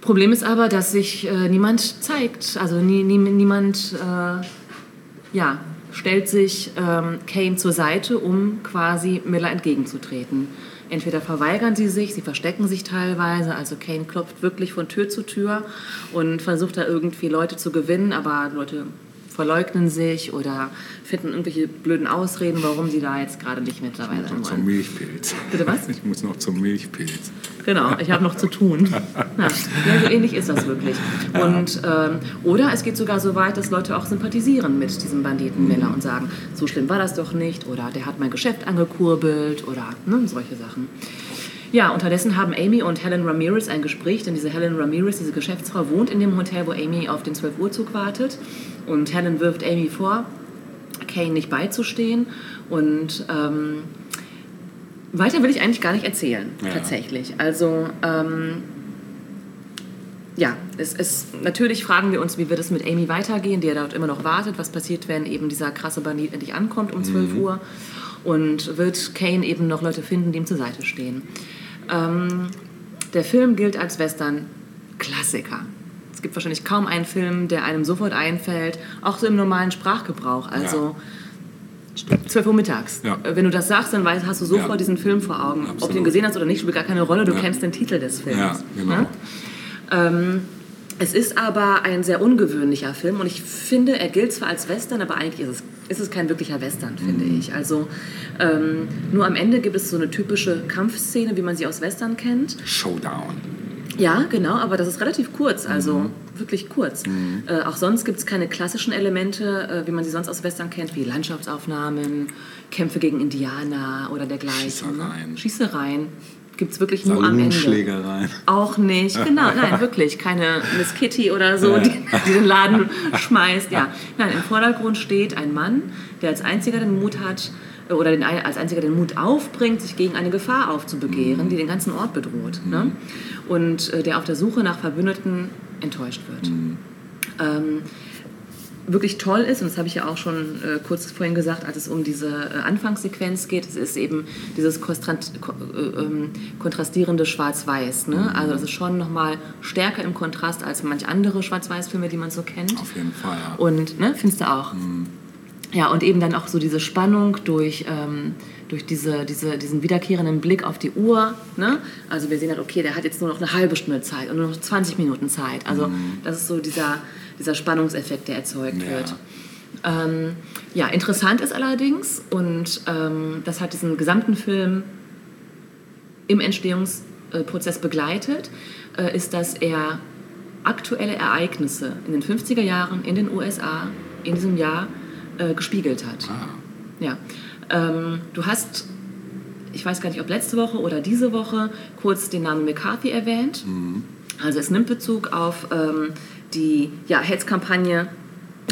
Problem ist aber, dass sich äh, niemand zeigt, also nie, nie, niemand äh, ja, stellt sich ähm, Kane zur Seite, um quasi Miller entgegenzutreten. Entweder verweigern sie sich, sie verstecken sich teilweise, also Kane klopft wirklich von Tür zu Tür und versucht da irgendwie Leute zu gewinnen, aber Leute verleugnen sich oder finden irgendwelche blöden Ausreden, warum sie da jetzt gerade nicht mit dabei sein wollen. Zum Milchpilz. Bitte was? Ich muss noch zum Milchpilz. Genau, ich habe noch zu tun. Ja, so ähnlich ist das wirklich. Und, ähm, oder es geht sogar so weit, dass Leute auch sympathisieren mit diesem Banditen Miller und sagen, so schlimm war das doch nicht oder der hat mein Geschäft angekurbelt oder ne, solche Sachen. Ja, unterdessen haben Amy und Helen Ramirez ein Gespräch, denn diese Helen Ramirez, diese Geschäftsfrau, wohnt in dem Hotel, wo Amy auf den 12-Uhr-Zug wartet. Und Helen wirft Amy vor, Kane nicht beizustehen. Und ähm, weiter will ich eigentlich gar nicht erzählen, ja. tatsächlich. Also, ähm, ja, es ist, natürlich fragen wir uns, wie wird es mit Amy weitergehen, die ja dort immer noch wartet. Was passiert, wenn eben dieser krasse Bandit endlich ankommt um 12 mhm. Uhr? Und wird Kane eben noch Leute finden, die ihm zur Seite stehen? Ähm, der Film gilt als Western-Klassiker. Es gibt wahrscheinlich kaum einen Film, der einem sofort einfällt, auch so im normalen Sprachgebrauch. Also ja. 12 Uhr mittags. Ja. Wenn du das sagst, dann weißt, hast du sofort ja. diesen Film vor Augen. Absolut. Ob du ihn gesehen hast oder nicht, spielt gar keine Rolle, du kennst den Titel des Films. Ja, genau. Ähm, es ist aber ein sehr ungewöhnlicher Film und ich finde, er gilt zwar als Western, aber eigentlich ist es, ist es kein wirklicher Western, finde mhm. ich. Also ähm, nur am Ende gibt es so eine typische Kampfszene, wie man sie aus Western kennt. Showdown. Ja, genau, aber das ist relativ kurz, also mhm. wirklich kurz. Mhm. Äh, auch sonst gibt es keine klassischen Elemente, äh, wie man sie sonst aus Western kennt, wie Landschaftsaufnahmen, Kämpfe gegen Indianer oder dergleichen. Schießereien. Schießereien gibt es wirklich nur am Ende. Auch nicht, genau, nein, wirklich. Keine Miss Kitty oder so, die, die den Laden schmeißt. Ja. Nein, im Vordergrund steht ein Mann, der als einziger den Mut hat, äh, oder den, als einziger den Mut aufbringt, sich gegen eine Gefahr aufzubegehren, die den ganzen Ort bedroht. Ne? Mhm. Und äh, der auf der Suche nach Verbündeten enttäuscht wird. Mhm. Ähm, wirklich toll ist, und das habe ich ja auch schon äh, kurz vorhin gesagt, als es um diese äh, Anfangssequenz geht, es ist eben dieses äh, ähm, kontrastierende Schwarz-Weiß. Ne? Mhm. Also das ist schon nochmal stärker im Kontrast als manch andere Schwarz-Weiß-Filme, die man so kennt. Auf jeden Fall, ja. Und, ne, findest du auch? Mhm. Ja, und eben dann auch so diese Spannung durch, ähm, durch diese, diese, diesen wiederkehrenden Blick auf die Uhr. Ne? Also wir sehen halt, okay, der hat jetzt nur noch eine halbe Stunde Zeit und nur noch 20 Minuten Zeit. Also mhm. das ist so dieser dieser Spannungseffekt, der erzeugt ja. wird. Ähm, ja, interessant ist allerdings, und ähm, das hat diesen gesamten Film im Entstehungsprozess begleitet, äh, ist, dass er aktuelle Ereignisse in den 50er Jahren in den USA in diesem Jahr äh, gespiegelt hat. Ah. Ja. Ähm, du hast, ich weiß gar nicht, ob letzte Woche oder diese Woche, kurz den Namen McCarthy erwähnt. Mhm. Also es nimmt Bezug auf ähm, die ja, Hetzkampagne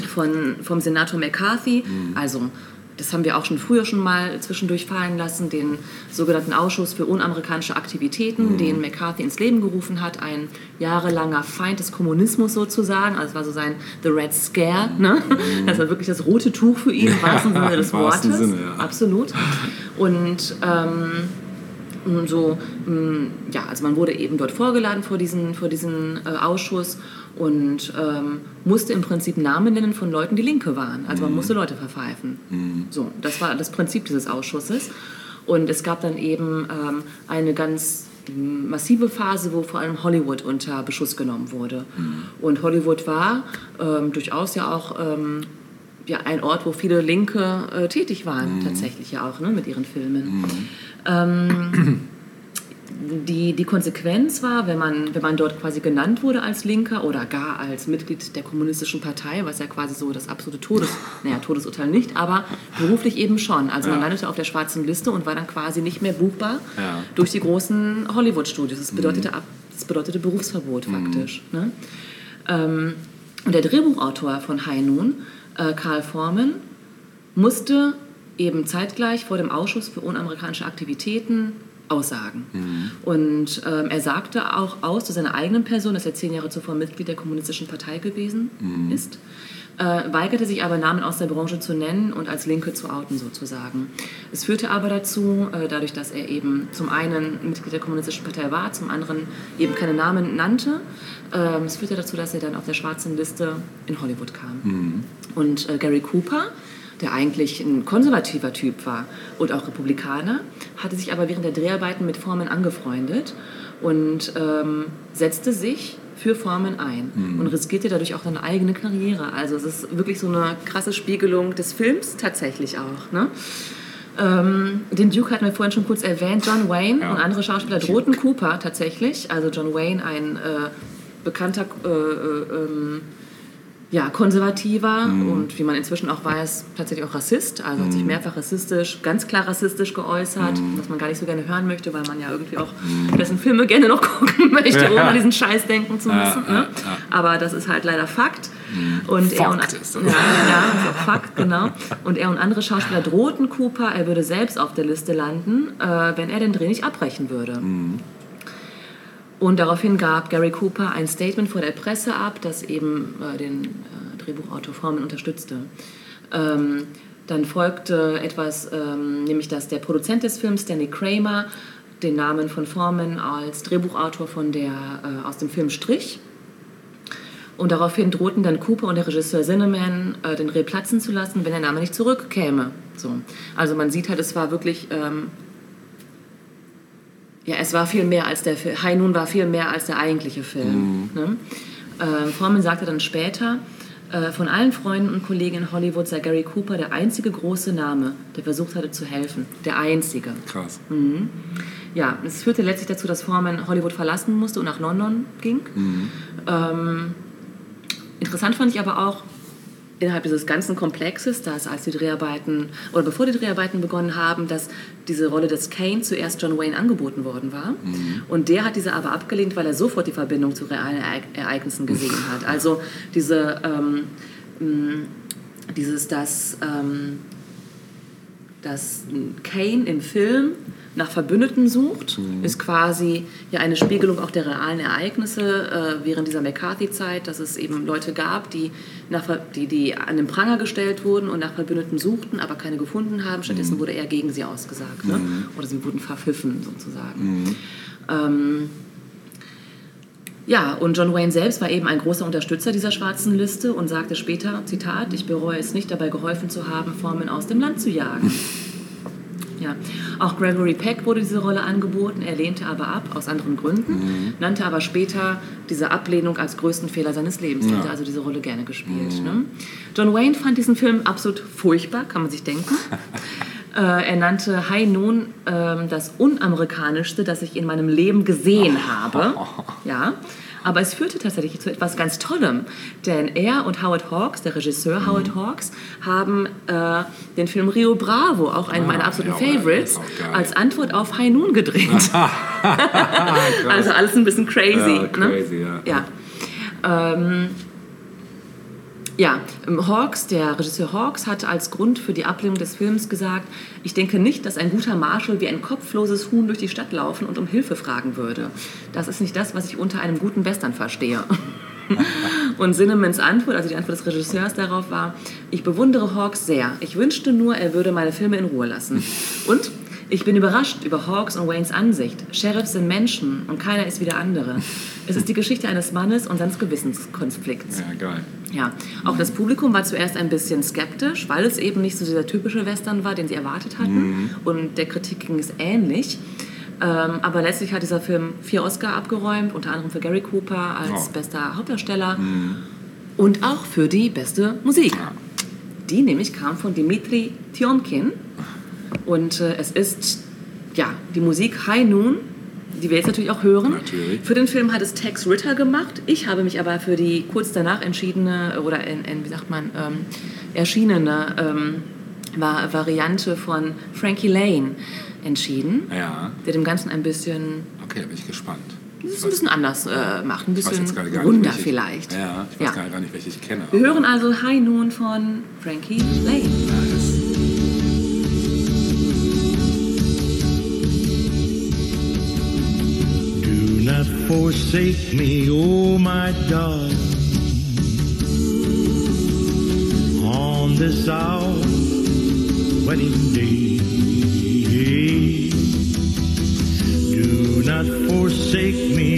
von, vom Senator McCarthy. Mhm. Also das haben wir auch schon früher schon mal zwischendurch fallen lassen, den sogenannten Ausschuss für unamerikanische Aktivitäten, mhm. den McCarthy ins Leben gerufen hat, ein jahrelanger Feind des Kommunismus sozusagen, also es war so sein The Red Scare, ne? Mhm. das war wirklich das rote Tuch für ihn, im wahrsten Sinne des Wortes, Sinne, ja. absolut. Und ähm, so, mm, ja, also man wurde eben dort vorgeladen vor diesen, vor diesen äh, Ausschuss und ähm, musste im Prinzip Namen nennen von Leuten, die Linke waren. Also man musste Leute verpfeifen. So, das war das Prinzip dieses Ausschusses. Und es gab dann eben ähm, eine ganz massive Phase, wo vor allem Hollywood unter Beschuss genommen wurde. Und Hollywood war ähm, durchaus ja auch ähm, ja, ein Ort, wo viele Linke äh, tätig waren, tatsächlich ja auch ne, mit ihren Filmen. Die, die Konsequenz war, wenn man, wenn man dort quasi genannt wurde als Linker oder gar als Mitglied der Kommunistischen Partei, was ja quasi so das absolute Todes, naja, Todesurteil nicht, aber beruflich eben schon. Also man Ja. landete auf der schwarzen Liste und war dann quasi nicht mehr buchbar Ja. durch die großen Hollywood-Studios. Das bedeutete, ab, das bedeutete Berufsverbot faktisch. Ne? Ähm, und der Drehbuchautor von High Noon, äh, Karl Forman, musste eben zeitgleich vor dem Ausschuss für unamerikanische Aktivitäten aussagen. Und ähm, er sagte auch aus zu seiner eigenen Person, dass er zehn Jahre zuvor Mitglied der Kommunistischen Partei gewesen ist, äh, weigerte sich aber Namen aus der Branche zu nennen und als Linke zu outen sozusagen. Es führte aber dazu, äh, dadurch, dass er eben zum einen Mitglied der Kommunistischen Partei war, zum anderen eben keine Namen nannte, ähm, es führte dazu, dass er dann auf der schwarzen Liste in Hollywood kam. Und äh, Gary Cooper, der eigentlich ein konservativer Typ war und auch Republikaner, hatte sich aber während der Dreharbeiten mit Foreman angefreundet und ähm, setzte sich für Foreman ein und riskierte dadurch auch seine eigene Karriere. Also es ist wirklich so eine krasse Spiegelung des Films tatsächlich auch. Ne? Ähm, den Duke hatten wir vorhin schon kurz erwähnt. John Wayne Ja. und andere Schauspieler drohten Cooper tatsächlich. Also John Wayne, ein äh, bekannter äh, äh, ähm, ja, konservativer und wie man inzwischen auch weiß, tatsächlich auch Rassist. Also hat sich mehrfach rassistisch, ganz klar rassistisch geäußert, was man gar nicht so gerne hören möchte, weil man ja irgendwie auch dessen Filme gerne noch gucken möchte, Ja. ohne diesen Scheiß denken zu müssen. ja, ne? ja. Aber das ist halt leider Fakt. Und er und, Fakt ist das. ja, ja, Fakt, genau. Und er und andere Schauspieler drohten Cooper, er würde selbst auf der Liste landen, äh, wenn er den Dreh nicht abbrechen würde. Und daraufhin gab Gary Cooper ein Statement vor der Presse ab, das eben äh, den äh, Drehbuchautor Forman unterstützte. Ähm, dann folgte etwas, ähm, nämlich dass der Produzent des Films, Stanley Kramer, den Namen von Foreman als Drehbuchautor von der, äh, aus dem Film strich. Und daraufhin drohten dann Cooper und der Regisseur Zinnemann, äh, den Dreh platzen zu lassen, wenn der Name nicht zurückkäme. So. Also man sieht halt, es war wirklich ähm, ja, es war viel mehr als der Film. Noon war viel mehr als der eigentliche Film. Ne? Äh, Foreman sagte dann später, äh, von allen Freunden und Kollegen in Hollywood sei Gary Cooper der einzige große Name, der versucht hatte zu helfen. Der einzige. Krass. Ja, es führte letztlich dazu, dass Foreman Hollywood verlassen musste und nach London ging. Ähm, interessant fand ich aber auch, innerhalb dieses ganzen Komplexes, dass als die Dreharbeiten oder bevor die Dreharbeiten begonnen haben, dass diese Rolle des Kane zuerst John Wayne angeboten worden war. Und der hat diese aber abgelehnt, weil er sofort die Verbindung zu realen Ereig- Ereignissen gesehen hat. Also diese, ähm, dieses, dass, ähm, dass Kane im Film nach Verbündeten sucht, ist quasi ja eine Spiegelung auch der realen Ereignisse äh, während dieser McCarthy-Zeit, dass es eben Leute gab, die, nach, die, die an den Pranger gestellt wurden und nach Verbündeten suchten, aber keine gefunden haben. Stattdessen wurde eher gegen sie ausgesagt. Ne? Oder sie wurden verpfiffen sozusagen. Ähm, ja, und John Wayne selbst war eben ein großer Unterstützer dieser schwarzen Liste und sagte später, Zitat, ich bereue es nicht, dabei geholfen zu haben, Formen aus dem Land zu jagen. Ja. Auch Gregory Peck wurde diese Rolle angeboten, er lehnte aber ab, aus anderen Gründen, nannte aber später diese Ablehnung als größten Fehler seines Lebens, Ja. hätte also diese Rolle gerne gespielt. Ne? John Wayne fand diesen Film absolut furchtbar, kann man sich denken. Äh, er nannte High Noon ähm, das unamerikanischste, das ich in meinem Leben gesehen habe. Ja. Aber es führte tatsächlich zu etwas ganz Tollem, denn er und Howard Hawks, der Regisseur Howard Hawks, haben äh, den Film Rio Bravo, auch einen meiner absoluten ja, Favorites, als Antwort auf High Noon gedreht. also alles ein bisschen crazy. Ja, crazy, ne? ja. Ja. Ähm, ja, ähm, Hawks, der Regisseur Hawks, hat als Grund für die Ablehnung des Films gesagt, ich denke nicht, dass ein guter Marshall wie ein kopfloses Huhn durch die Stadt laufen und um Hilfe fragen würde. Das ist nicht das, was ich unter einem guten Western verstehe. Und Sinnemans Antwort, also die Antwort des Regisseurs darauf war, ich bewundere Hawks sehr. Ich wünschte nur, er würde meine Filme in Ruhe lassen. Und Ich bin überrascht über Hawks und Waynes Ansicht. Sheriffs sind Menschen und keiner ist wie der andere. Es ist die Geschichte eines Mannes und seines Gewissenskonflikts. Ja, geil. Ja, auch das Publikum war zuerst ein bisschen skeptisch, weil es eben nicht so dieser typische Western war, den sie erwartet hatten. Und der Kritik ging es ähnlich. Ähm, aber letztlich hat dieser Film vier Oscar abgeräumt, unter anderem für Gary Cooper als Oh. bester Hauptdarsteller und auch für die beste Musik. Die nämlich kam von Dimitri Tiomkin. Und äh, es ist ja die Musik High Noon, die wir jetzt natürlich auch hören. Natürlich. Für den Film hat es Tex Ritter gemacht. Ich habe mich aber für die kurz danach entschiedene oder in, in, wie sagt man ähm, erschienene ähm, Va- Variante von Frankie Lane entschieden, Ja, der dem Ganzen ein bisschen okay, bin ich gespannt. das ist ein bisschen anders äh, macht, ein Ich weiß bisschen jetzt gerade gar runder vielleicht. Ja, ich weiß gar nicht, welche ich kenne. Wir hören also High Noon von Frankie Lane. Forsake me, oh my darling, on this our wedding day. Do not forsake me,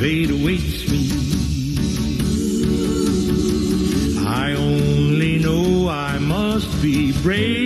fate awaits me. I only know I must be brave.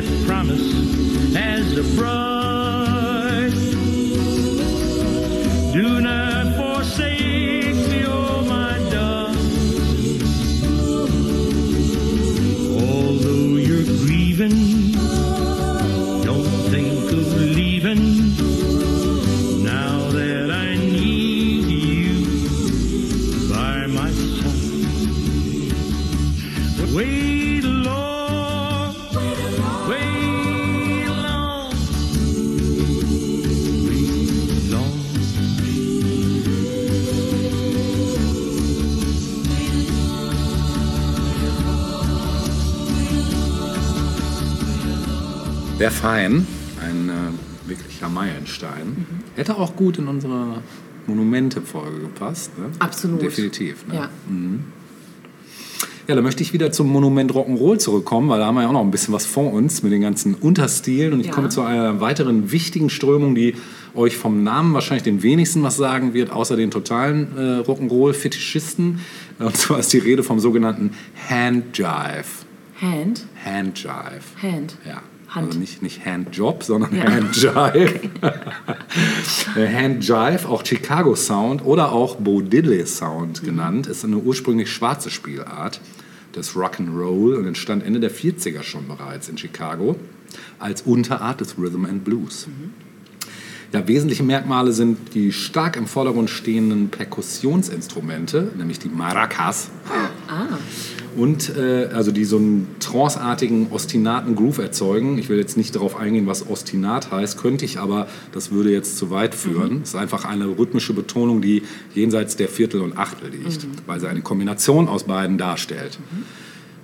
That promise as a bride. Fein, ein äh, wirklicher Meilenstein, hätte auch gut in unsere Monumente-Folge gepasst. Ne? Absolut. Definitiv. Ne? Ja. Ja, da möchte ich wieder zum Monument Rock'n'Roll zurückkommen, weil da haben wir ja auch noch ein bisschen was vor uns mit den ganzen Unterstilen. Und ich Ja. komme zu einer weiteren wichtigen Strömung, die euch vom Namen wahrscheinlich den wenigsten was sagen wird, außer den totalen äh, Rock'n'Roll-Fetischisten. Und zwar ist die Rede vom sogenannten Handjive. Hand, Handjive. Hand. Ja. Hand. Also nicht, nicht Handjob, sondern Ja. Handjive. Der Handjive, auch Chicago Sound oder auch Bo Diddley Sound Mhm. genannt, ist eine ursprünglich schwarze Spielart des Rock'n'Roll und entstand Ende der 40er schon bereits in Chicago als Unterart des Rhythm and Blues. Mhm. Ja, wesentliche Merkmale sind die stark im Vordergrund stehenden Perkussionsinstrumente, nämlich die Maracas. Ah, Und äh, also die so einen tranceartigen, ostinaten Groove erzeugen. Ich will jetzt nicht darauf eingehen, was Ostinat heißt, könnte ich, aber das würde jetzt zu weit führen. Es ist einfach eine rhythmische Betonung, die jenseits der Viertel und Achtel liegt, weil sie eine Kombination aus beiden darstellt.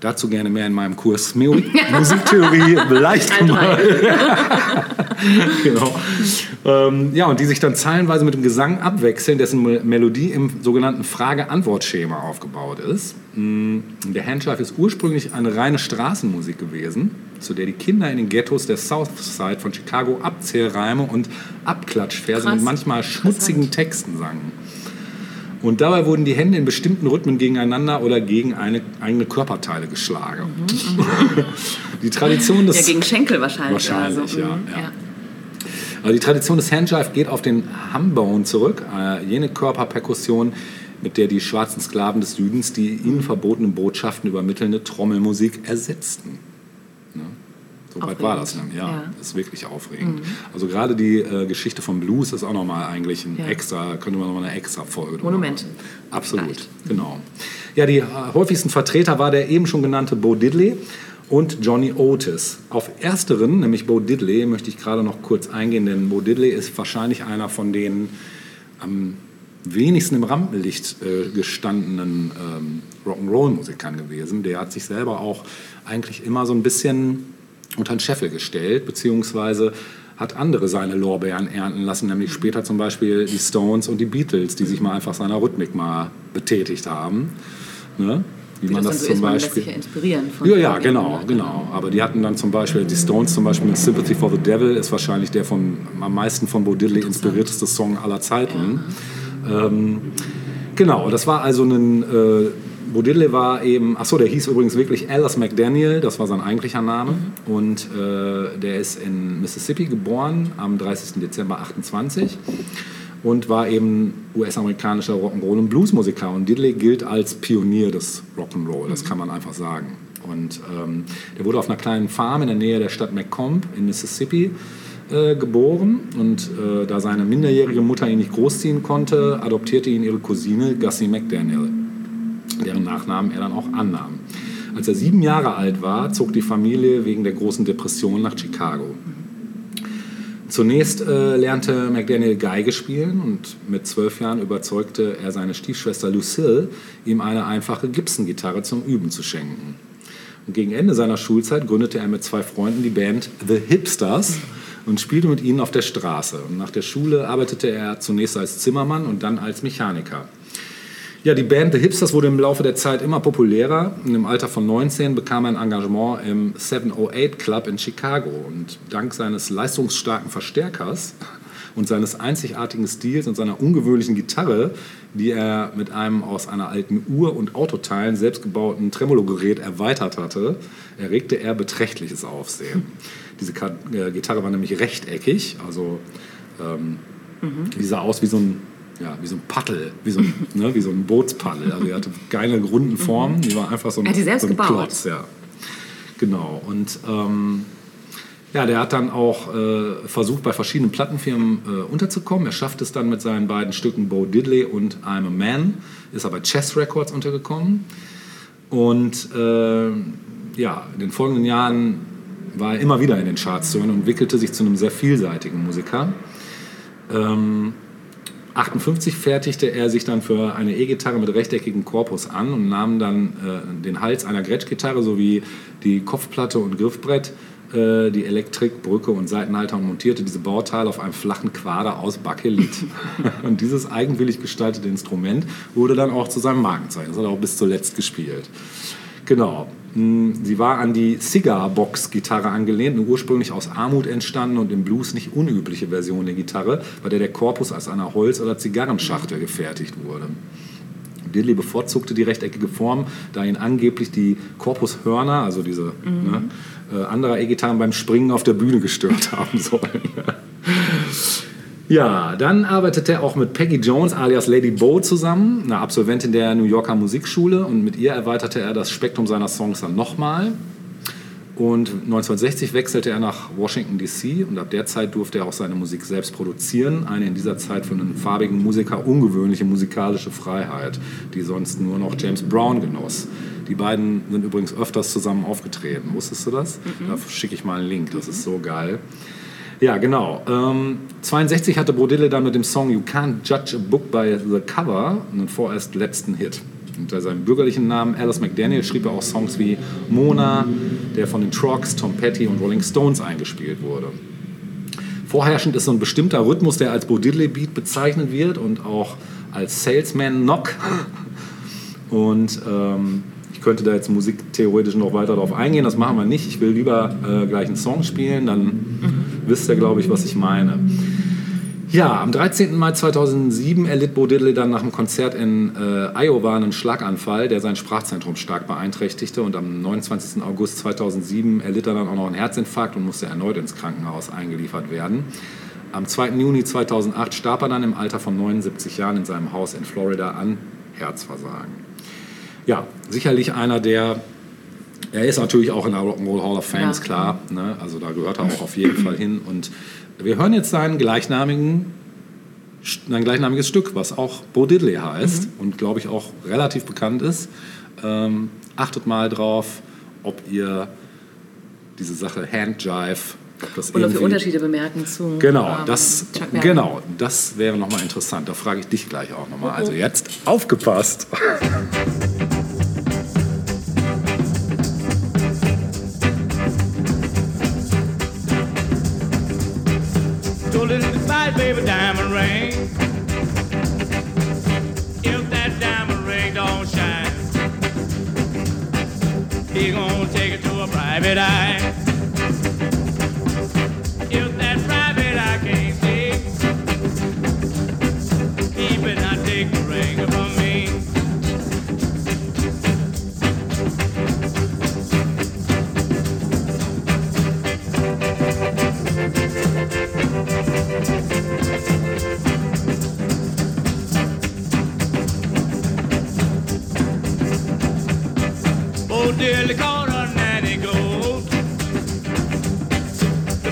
Dazu gerne mehr in meinem Kurs Mu Musiktheorie leicht gemacht. genau. Ähm, ja, und die sich dann zeilenweise mit dem Gesang abwechseln, dessen Me- Melodie im sogenannten Frage-Antwort-Schema aufgebaut ist. Mm, Der Handschleife ist ursprünglich eine reine Straßenmusik gewesen, zu der die Kinder in den Ghettos der Southside von Chicago Abzählreime und Abklatschverse mit manchmal schmutzigen Texten sangen. Und dabei wurden die Hände in bestimmten Rhythmen gegeneinander oder gegen eine, eigene Körperteile geschlagen. die Tradition des Ja, gegen Schenkel wahrscheinlich. Wahrscheinlich, so. ja, Mhm, ja. Also die Tradition des Handjive geht auf den Humbone zurück, äh, jene Körperperkussion, mit der die schwarzen Sklaven des Südens die ihnen verbotenen Botschaften übermittelnde Trommelmusik ersetzten. So weit war das dann, ja. Ja. Das ist wirklich aufregend. Also gerade die äh, Geschichte vom Blues ist auch nochmal eigentlich ein Ja. extra, könnte man nochmal eine extra Folge drüber Monument. machen. Absolut, Vielleicht. genau. Ja, die äh, häufigsten Vertreter war der eben schon genannte Bo Diddley und Johnny Otis. Auf ersteren, nämlich Bo Diddley, möchte ich gerade noch kurz eingehen, denn Bo Diddley ist wahrscheinlich einer von den am wenigsten im Rampenlicht äh, gestandenen ähm, Rock'n'Roll-Musikern gewesen. Der hat sich selber auch eigentlich immer so ein bisschen unter den Scheffel gestellt, beziehungsweise hat andere seine Lorbeeren ernten lassen, nämlich später zum Beispiel die Stones und die Beatles, die sich mal einfach seiner Rhythmik mal betätigt haben. Ne? Wie, Wie man das, das, dann so zum ist, man lässt Beispiel. sich ja inspirieren. Von Ja, ja, genau, denen, genau. Aber die hatten dann zum Beispiel, die Stones zum Beispiel mit Sympathy for the Devil ist wahrscheinlich der von, am meisten von Bo Diddley inspirierteste Song aller Zeiten. Ähm, genau, das war also ein, äh, Bo Diddley war eben, ach so, der hieß übrigens wirklich Alice McDaniel, das war sein eigentlicher Name. Und äh, der ist in Mississippi geboren am 30. Dezember 28 und war eben US-amerikanischer Rock'n'Roll- und Bluesmusiker. Und Diddley gilt als Pionier des Rock'n'Roll, das kann man einfach sagen. Und ähm, der wurde auf einer kleinen Farm in der Nähe der Stadt Macomb in Mississippi äh, geboren. Und äh, da seine minderjährige Mutter ihn nicht großziehen konnte, adoptierte ihn ihre Cousine Gussie McDaniel, deren Nachnamen er dann auch annahm. Als er sieben Jahre alt war, zog die Familie wegen der großen Depression nach Chicago. Zunächst äh, lernte McDaniel Geige spielen und mit zwölf Jahren überzeugte er seine Stiefschwester Lucille, ihm eine einfache Gibson-Gitarre zum Üben zu schenken. Und gegen Ende seiner Schulzeit gründete er mit zwei Freunden die Band The Hipsters und spielte mit ihnen auf der Straße. Und nach der Schule arbeitete er zunächst als Zimmermann und dann als Mechaniker. Ja, die Band The Hipsters wurde im Laufe der Zeit immer populärer. Und Im Alter von 19 bekam er ein Engagement im 708 Club in Chicago. Und dank seines leistungsstarken Verstärkers und seines einzigartigen Stils und seiner ungewöhnlichen Gitarre, die er mit einem aus einer alten Uhr und Autoteilen selbstgebauten Tremolo-Gerät erweitert hatte, erregte er beträchtliches Aufsehen. Diese äh, Gitarre war nämlich rechteckig, also ähm, die sah aus wie so ein, ja, wie so ein Paddel, wie so ein, ne, wie so ein Bootspaddel. Also die hatte geile runden Formen, die war einfach so ein, Er hat die selbst so ein gebaut. Klotz. Ja. Genau. Und ähm, ja, der hat dann auch äh, versucht, bei verschiedenen Plattenfirmen äh, unterzukommen. Er schafft es dann mit seinen beiden Stücken Bo Diddley und I'm a Man, ist aber bei Chess Records untergekommen. Und äh, ja, in den folgenden Jahren war er immer wieder in den Charts zu hören und entwickelte sich zu einem sehr vielseitigen Musiker. Ähm, 58 fertigte er sich dann für eine E-Gitarre mit rechteckigem Korpus an und nahm dann äh, den Hals einer Gretsch-Gitarre sowie die Kopfplatte und Griffbrett, äh, die Elektrik, Brücke und Seitenhalter und montierte diese Bauteile auf einem flachen Quader aus Bakelit. und dieses eigenwillig gestaltete Instrument wurde dann auch zu seinem Markenzeichen. Das hat er auch bis zuletzt gespielt. Genau. Sie war an die Cigar-Box-Gitarre angelehnt, eine ursprünglich aus Armut entstanden und im Blues nicht unübliche Version der Gitarre, bei der der Korpus aus einer Holz- oder Zigarrenschachtel gefertigt wurde. Diddley bevorzugte die rechteckige Form, da ihn angeblich die Korpushörner, also diese ne, äh, anderer E-Gitarren beim Springen auf der Bühne gestört haben sollen. Ja, dann arbeitete er auch mit Peggy Jones alias Lady Bo zusammen, einer Absolventin der New Yorker Musikschule. Und mit ihr erweiterte er das Spektrum seiner Songs dann nochmal. Und 1960 wechselte er nach Washington DC und ab der Zeit durfte er auch seine Musik selbst produzieren. Eine in dieser Zeit für einen farbigen Musiker ungewöhnliche musikalische Freiheit, die sonst nur noch James Brown genoss. Die beiden sind übrigens öfters zusammen aufgetreten. Wusstest du das? Da schicke ich mal einen Link, das ist so geil. Ja, genau. Ähm, 62 hatte Brodille dann mit dem Song You Can't Judge a Book by the Cover einen vorerst letzten Hit. Unter seinem bürgerlichen Namen Alice McDaniel schrieb er auch Songs wie Mona, der von den Trucks, Tom Petty und Rolling Stones eingespielt wurde. Vorherrschend ist so ein bestimmter Rhythmus, der als Bo Diddley Beat bezeichnet wird und auch als Salesman Knock. Und ähm, ich könnte da jetzt musiktheoretisch noch weiter darauf eingehen, das machen wir nicht. Ich will lieber äh, gleich einen Song spielen, dann wisst ihr, glaube ich, was ich meine. Ja, am 13. Mai 2007 erlitt Bo Diddley dann nach einem Konzert in äh, Iowa einen Schlaganfall, der sein Sprachzentrum stark beeinträchtigte. Und am 29. August 2007 erlitt er dann auch noch einen Herzinfarkt und musste erneut ins Krankenhaus eingeliefert werden. Am 2. Juni 2008 starb er dann im Alter von 79 Jahren in seinem Haus in Florida an Herzversagen. Ja, sicherlich einer der er ist natürlich auch in der Rock'n'Roll Hall of Fame, ist klar. Ne? Also da gehört er auch auf jeden Fall hin. Und wir hören jetzt seinen gleichnamigen, ein gleichnamiges Stück, was auch Bo Diddley heißt und glaube ich auch relativ bekannt ist. Ähm, achtet mal drauf, ob ihr diese Sache Handjive, ob das wir irgendwie- Unterschiede bemerken zu Genau, ähm, das, genau, das wäre nochmal interessant. Da frage ich dich gleich auch nochmal. Also jetzt aufgepasst. If that eye can't see, take the ring me. Oh, dearly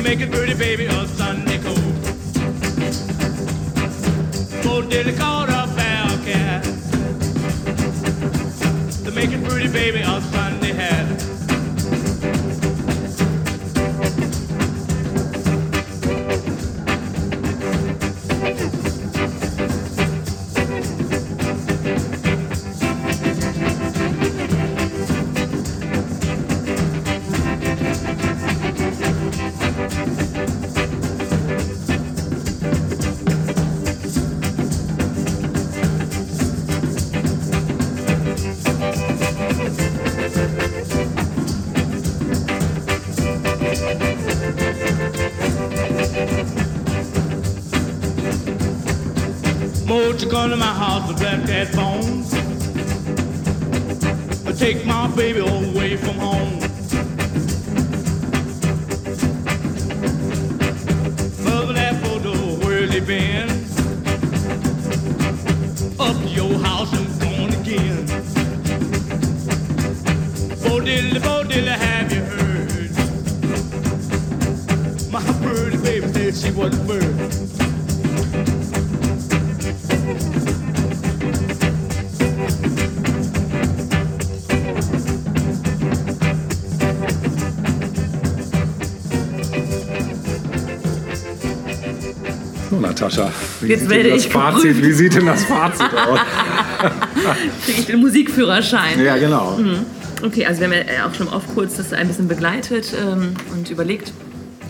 make it pretty baby a Sunday coat. Oh, dearly Won't you come to my house and black cat bones? Take my baby away from home. Wie, Jetzt sieht werde denn das ich Fazit, wie sieht denn das Fazit aus? Kriege ich den Musikführerschein. ja, genau. Okay, also wir haben ja auch schon oft kurz das ein bisschen begleitet ähm, und überlegt.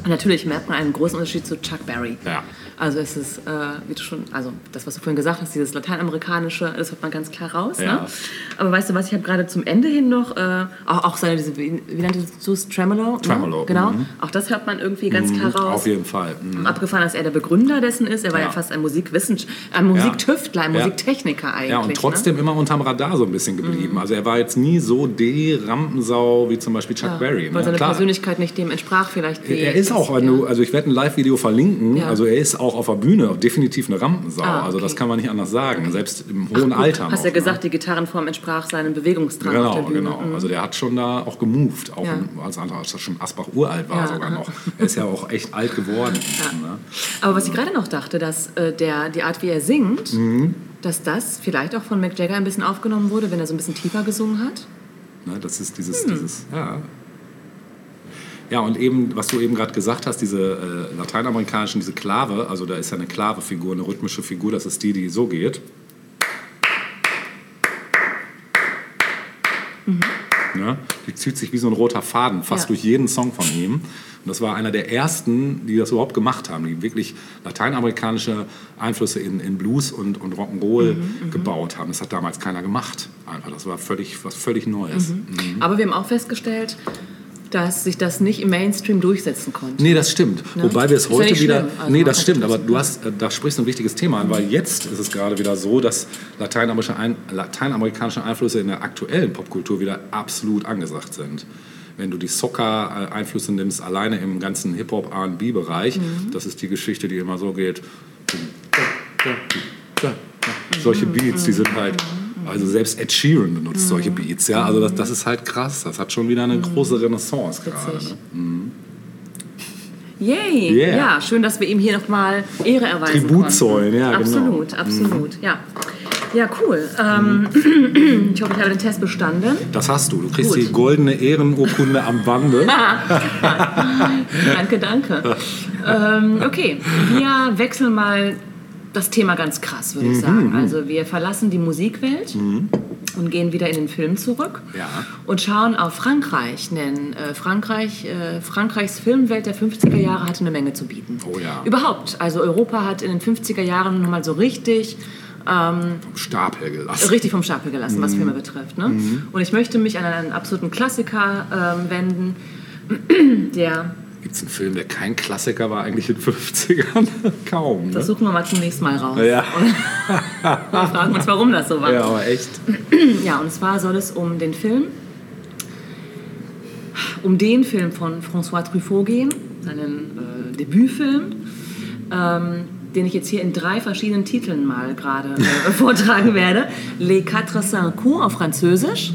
Und natürlich merkt man einen großen Unterschied zu Chuck Berry. Ja. Also es ist, äh, wie du schon, also das, was du vorhin gesagt hast, dieses lateinamerikanische, das hört man ganz klar raus. Ja. Ne? Aber weißt du was, ich habe gerade zum Ende hin noch, äh, auch, auch seine, diese, wie, wie nannte du es, Tremolo? Tremolo, Ne? Genau, mhm. auch das hört man irgendwie ganz klar raus. Auf jeden Fall. Mhm. Abgefahren, dass er der Begründer dessen ist. Er war ja, Ja. fast ein Musikwissenschaftler, ein Musiktüftler, ein. Musiktechniker eigentlich. Ja, und trotzdem Ne? immer unterm Radar so ein bisschen geblieben. Also er war jetzt nie so die Rampensau wie zum Beispiel Chuck Berry. Weil Ne? seine Klar. Persönlichkeit nicht dem entsprach vielleicht. Er ist auch, ja. du, also ich werde ein Live-Video verlinken, also er ist auch auf der Bühne definitiv eine Rampensau. Ah, Also das okay. kann man nicht anders sagen, selbst im hohen Gut, Alter. Hast ja ne? gesagt, die Gitarrenform entsprach seinem Bewegungsdrang Genau, genau. Mhm. Also der hat schon da auch gemoved, auch Ja. im- als als er schon Asbach uralt war Ja, sogar aha. noch. Er ist ja auch echt alt geworden. Ne? Aber was ich gerade noch dachte, dass äh, der, die Art, wie er singt, Mhm. dass das vielleicht auch von Mick Jagger ein bisschen aufgenommen wurde, wenn er so ein bisschen tiefer gesungen hat. Ne, das ist dieses, Hm. dieses, ja. Ja, und eben, was du eben gerade gesagt hast, diese äh, lateinamerikanischen, diese Klave, also da ist ja eine Klave-Figur, eine rhythmische Figur, das ist die, die so geht. Ne? Die zieht sich wie so ein roter Faden fast Ja. durch jeden Song von ihm. Und das war einer der ersten, die das überhaupt gemacht haben, die wirklich lateinamerikanische Einflüsse in, in Blues und, und Rock'n'Roll Mhm, gebaut haben. Das hat damals keiner gemacht. Einfach, das war völlig, was völlig Neues. Mhm. Aber wir haben auch festgestellt, dass sich das nicht im Mainstream durchsetzen konnte. Nee, das stimmt. Ne? Wobei wir es ja heute nicht wieder. Also nee, das stimmt. Aber du hast, äh, da sprichst du ein wichtiges Thema an, weil jetzt ist es gerade wieder so, dass lateinamerikanische, Ein lateinamerikanische Einflüsse in der aktuellen Popkultur wieder absolut angesagt sind. Wenn du die Soccer-Einflüsse nimmst, alleine im ganzen Hip-Hop-R&B-Bereich, Mhm. das ist die Geschichte, die immer so geht. Solche Beats, die sind halt. Also selbst Ed Sheeran benutzt Mhm. solche Beats, ja. Also das, das ist halt krass. Das hat schon wieder eine große Renaissance gerade. Ne? Yay! Yeah. Ja, schön, dass wir ihm hier nochmal Ehre erweisen Tribut zollen, ja, genau. Absolut, absolut, ja. Ja, cool. Ähm, ich hoffe, ich habe den Test bestanden. Das hast du. Du kriegst Gut. die goldene Ehrenurkunde am Bande. Danke, danke. ähm, okay, wir wechseln mal das Thema ganz krass, würde Mhm, ich sagen. Also wir verlassen die Musikwelt und gehen wieder in den Film zurück Ja. und schauen auf Frankreich. Denn äh, Frankreich, äh, Frankreichs Filmwelt der 50er Jahre hatte eine Menge zu bieten. Oh ja. Überhaupt. Also Europa hat in den 50er Jahren nochmal so richtig Vom Stapel gelassen. richtig vom Stapel gelassen, Mhm. was Filme betrifft. Ne? Und ich möchte mich an einen absoluten Klassiker ähm, wenden, der, Gibt es einen Film, der kein Klassiker war, eigentlich in den 50ern? Kaum. Ne? das suchen wir mal zunächst mal raus. Ja. Wir fragen uns, warum das so war. ja, Ja. aber echt. und zwar soll es um den Film, um den Film von François Truffaut gehen, seinen äh, Debütfilm, ähm, den ich jetzt hier in drei verschiedenen Titeln mal gerade äh, vortragen werde. Les Quatre Cinq Coups auf Französisch.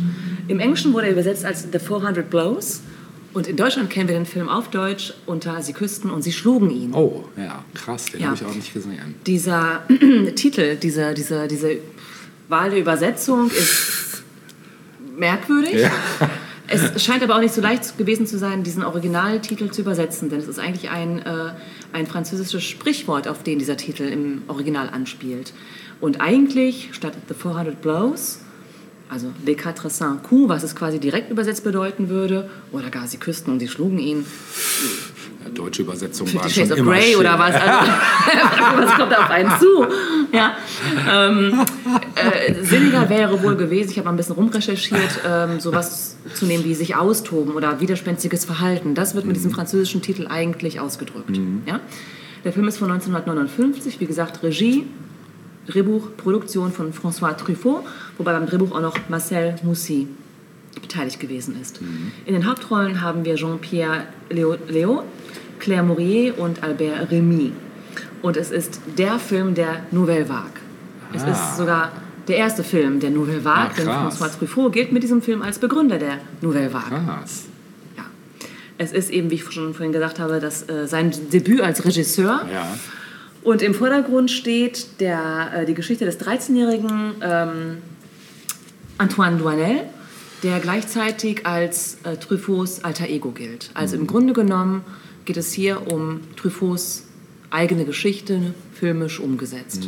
Im Englischen wurde er übersetzt als The 400 Blows. Und in Deutschland kennen wir den Film auf Deutsch unter Sie küssten und Sie schlugen ihn. Oh, ja, krass, den Ja. habe ich auch nicht gesehen. Dieser Titel, diese, diese, diese Wahl der Übersetzung ist merkwürdig. Ja. Es scheint aber auch nicht so leicht gewesen zu sein, diesen Originaltitel zu übersetzen, denn es ist eigentlich ein, äh, ein französisches Sprichwort, auf den dieser Titel im Original anspielt. Und eigentlich statt The 400 Blows, also Les Quatre Cinq Coups, was es quasi direkt übersetzt bedeuten würde, oder gar sie küssten und sie schlugen ihn, Ja, deutsche Übersetzung war Fifty schon Shades of immer Grey schön. oder was? Also, was kommt auf einen zu? Ja. Ähm, äh, sinniger wäre wohl gewesen, ich habe mal ein bisschen rumrecherchiert, ähm, sowas zu nehmen wie sich austoben oder widerspenstiges Verhalten. Das wird mit diesem französischen Titel eigentlich ausgedrückt. Ja? Der Film ist von 1959, wie gesagt, Regie, Drehbuch, Produktion von François Truffaut, wobei beim Drehbuch auch noch Marcel Moussy beteiligt gewesen ist. In den Hauptrollen haben wir Jean-Pierre Léo, Léo, Claire Maurier und Albert Remy. Und es ist der Film der Nouvelle Vague. Es Ah. ist sogar der erste Film der Nouvelle Vague, Ah, denn krass. François Truffaut gilt mit diesem Film als Begründer der Nouvelle Vague. Krass. Ja. Es ist eben, wie ich schon vorhin gesagt habe, das, äh, sein Debüt als Regisseur. Ja. Und im Vordergrund steht der, äh, die Geschichte des 13-jährigen ähm, Antoine Douanel, der gleichzeitig als äh, Truffauts alter Ego gilt. Also im Grunde genommen geht es hier um Truffauts eigene Geschichte, filmisch umgesetzt.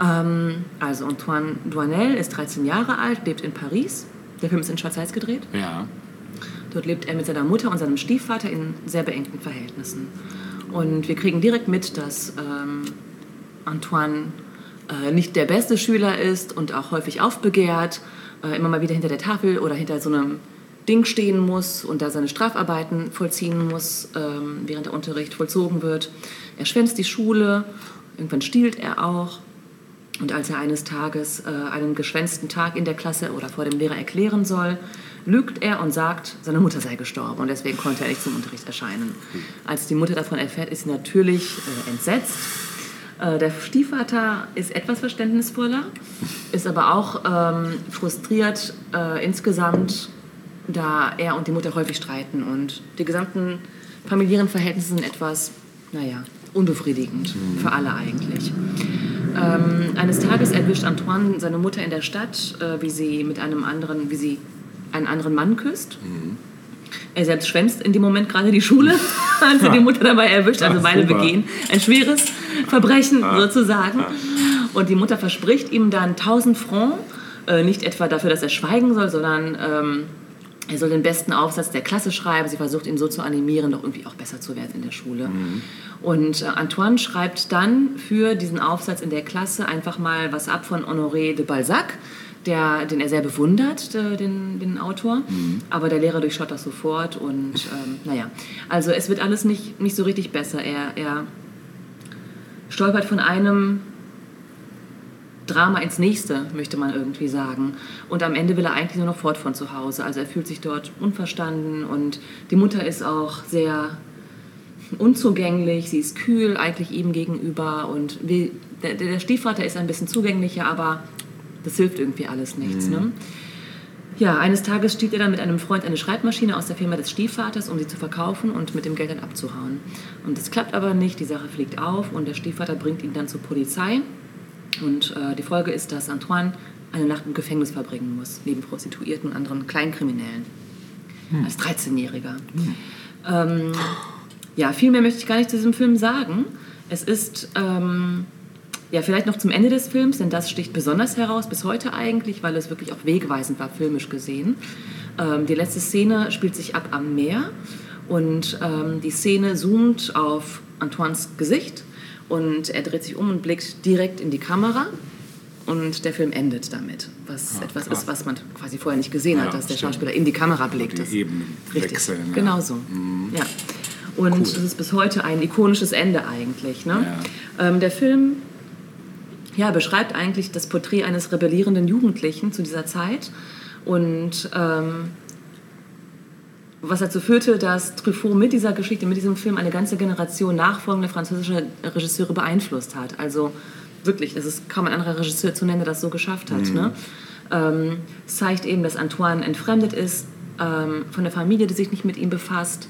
Ähm, also Antoine Douanel ist 13 Jahre alt, lebt in Paris. Der Film ist in Schwarz-Weiß gedreht. Ja. Dort lebt er mit seiner Mutter und seinem Stiefvater in sehr beengten Verhältnissen. Und wir kriegen direkt mit, dass ähm, Antoine äh, nicht der beste Schüler ist und auch häufig aufbegehrt, äh, immer mal wieder hinter der Tafel oder hinter so einem Ding stehen muss und da seine Strafarbeiten vollziehen muss, ähm, während der Unterricht vollzogen wird. Er schwänzt die Schule, irgendwann stiehlt er auch. Und als er eines Tages äh, einen geschwänzten Tag in der Klasse oder vor dem Lehrer erklären soll, lügt er und sagt, seine Mutter sei gestorben und deswegen konnte er nicht zum Unterricht erscheinen. Als die Mutter davon erfährt, ist sie natürlich äh, entsetzt. Äh, der Stiefvater ist etwas verständnisvoller, ist aber auch ähm, frustriert äh, insgesamt, da er und die Mutter häufig streiten und die gesamten familiären Verhältnisse sind etwas, naja, unbefriedigend für alle eigentlich. Ähm, eines Tages erwischt Antoine seine Mutter in der Stadt, äh, wie sie mit einem anderen, wie sie einen anderen Mann küsst. Er selbst schwänzt in dem Moment gerade die Schule, als er die Mutter dabei erwischt. Also Ach, beide begehen ein schweres Verbrechen sozusagen. Und die Mutter verspricht ihm dann 1000 Francs Äh, nicht etwa dafür, dass er schweigen soll, sondern ähm, er soll den besten Aufsatz der Klasse schreiben. Sie versucht ihn so zu animieren, doch irgendwie auch besser zu werden in der Schule. Und äh, Antoine schreibt dann für diesen Aufsatz in der Klasse einfach mal was ab von Honoré de Balzac, der, den er sehr bewundert, den, den Autor. Aber der Lehrer durchschaut das sofort und ähm, naja. Also es wird alles nicht, nicht so richtig besser. Er, er stolpert von einem Drama ins nächste, möchte man irgendwie sagen. Und am Ende will er eigentlich nur noch fort von zu Hause. Also er fühlt sich dort unverstanden und die Mutter ist auch sehr unzugänglich, sie ist kühl eigentlich ihm gegenüber und wie, der, der Stiefvater ist ein bisschen zugänglicher, aber das hilft irgendwie alles nichts. Ne? Ja, eines Tages stiehlt er dann mit einem Freund eine Schreibmaschine aus der Firma des Stiefvaters, um sie zu verkaufen und mit dem Geld dann abzuhauen. Und das klappt aber nicht, die Sache fliegt auf und der Stiefvater bringt ihn dann zur Polizei. Und äh, die Folge ist, dass Antoine eine Nacht im Gefängnis verbringen muss, neben Prostituierten und anderen Kleinkriminellen. Als 13-Jähriger. Ähm, ja, viel mehr möchte ich gar nicht zu diesem Film sagen. Es ist ähm, ja vielleicht noch zum Ende des Films, denn das sticht besonders heraus, bis heute eigentlich, weil es wirklich auch wegweisend war, filmisch gesehen. Ähm, die letzte Szene spielt sich ab am Meer und ähm, die Szene zoomt auf Antoines Gesicht und er dreht sich um und blickt direkt in die Kamera. Und der Film endet damit, was Ah, etwas krass. ist, was man quasi vorher nicht gesehen Ja, hat, dass der stimmt. Schauspieler in die Kamera blickt. Die Ebenen Richtig, wechseln, ja. Mhm. genau so. Ja. Und Cool. es ist bis heute ein ikonisches Ende eigentlich. Ne? Ja. Ähm, der Film ja, beschreibt eigentlich das Porträt eines rebellierenden Jugendlichen zu dieser Zeit und ähm, was dazu führte, dass Truffaut mit dieser Geschichte, mit diesem Film eine ganze Generation nachfolgende französische Regisseure beeinflusst hat. Also wirklich, es ist kaum ein anderer Regisseur zu nennen, der das so geschafft hat. Ne? Ähm, es zeigt eben, dass Antoine entfremdet ist ähm, von der Familie, die sich nicht mit ihm befasst.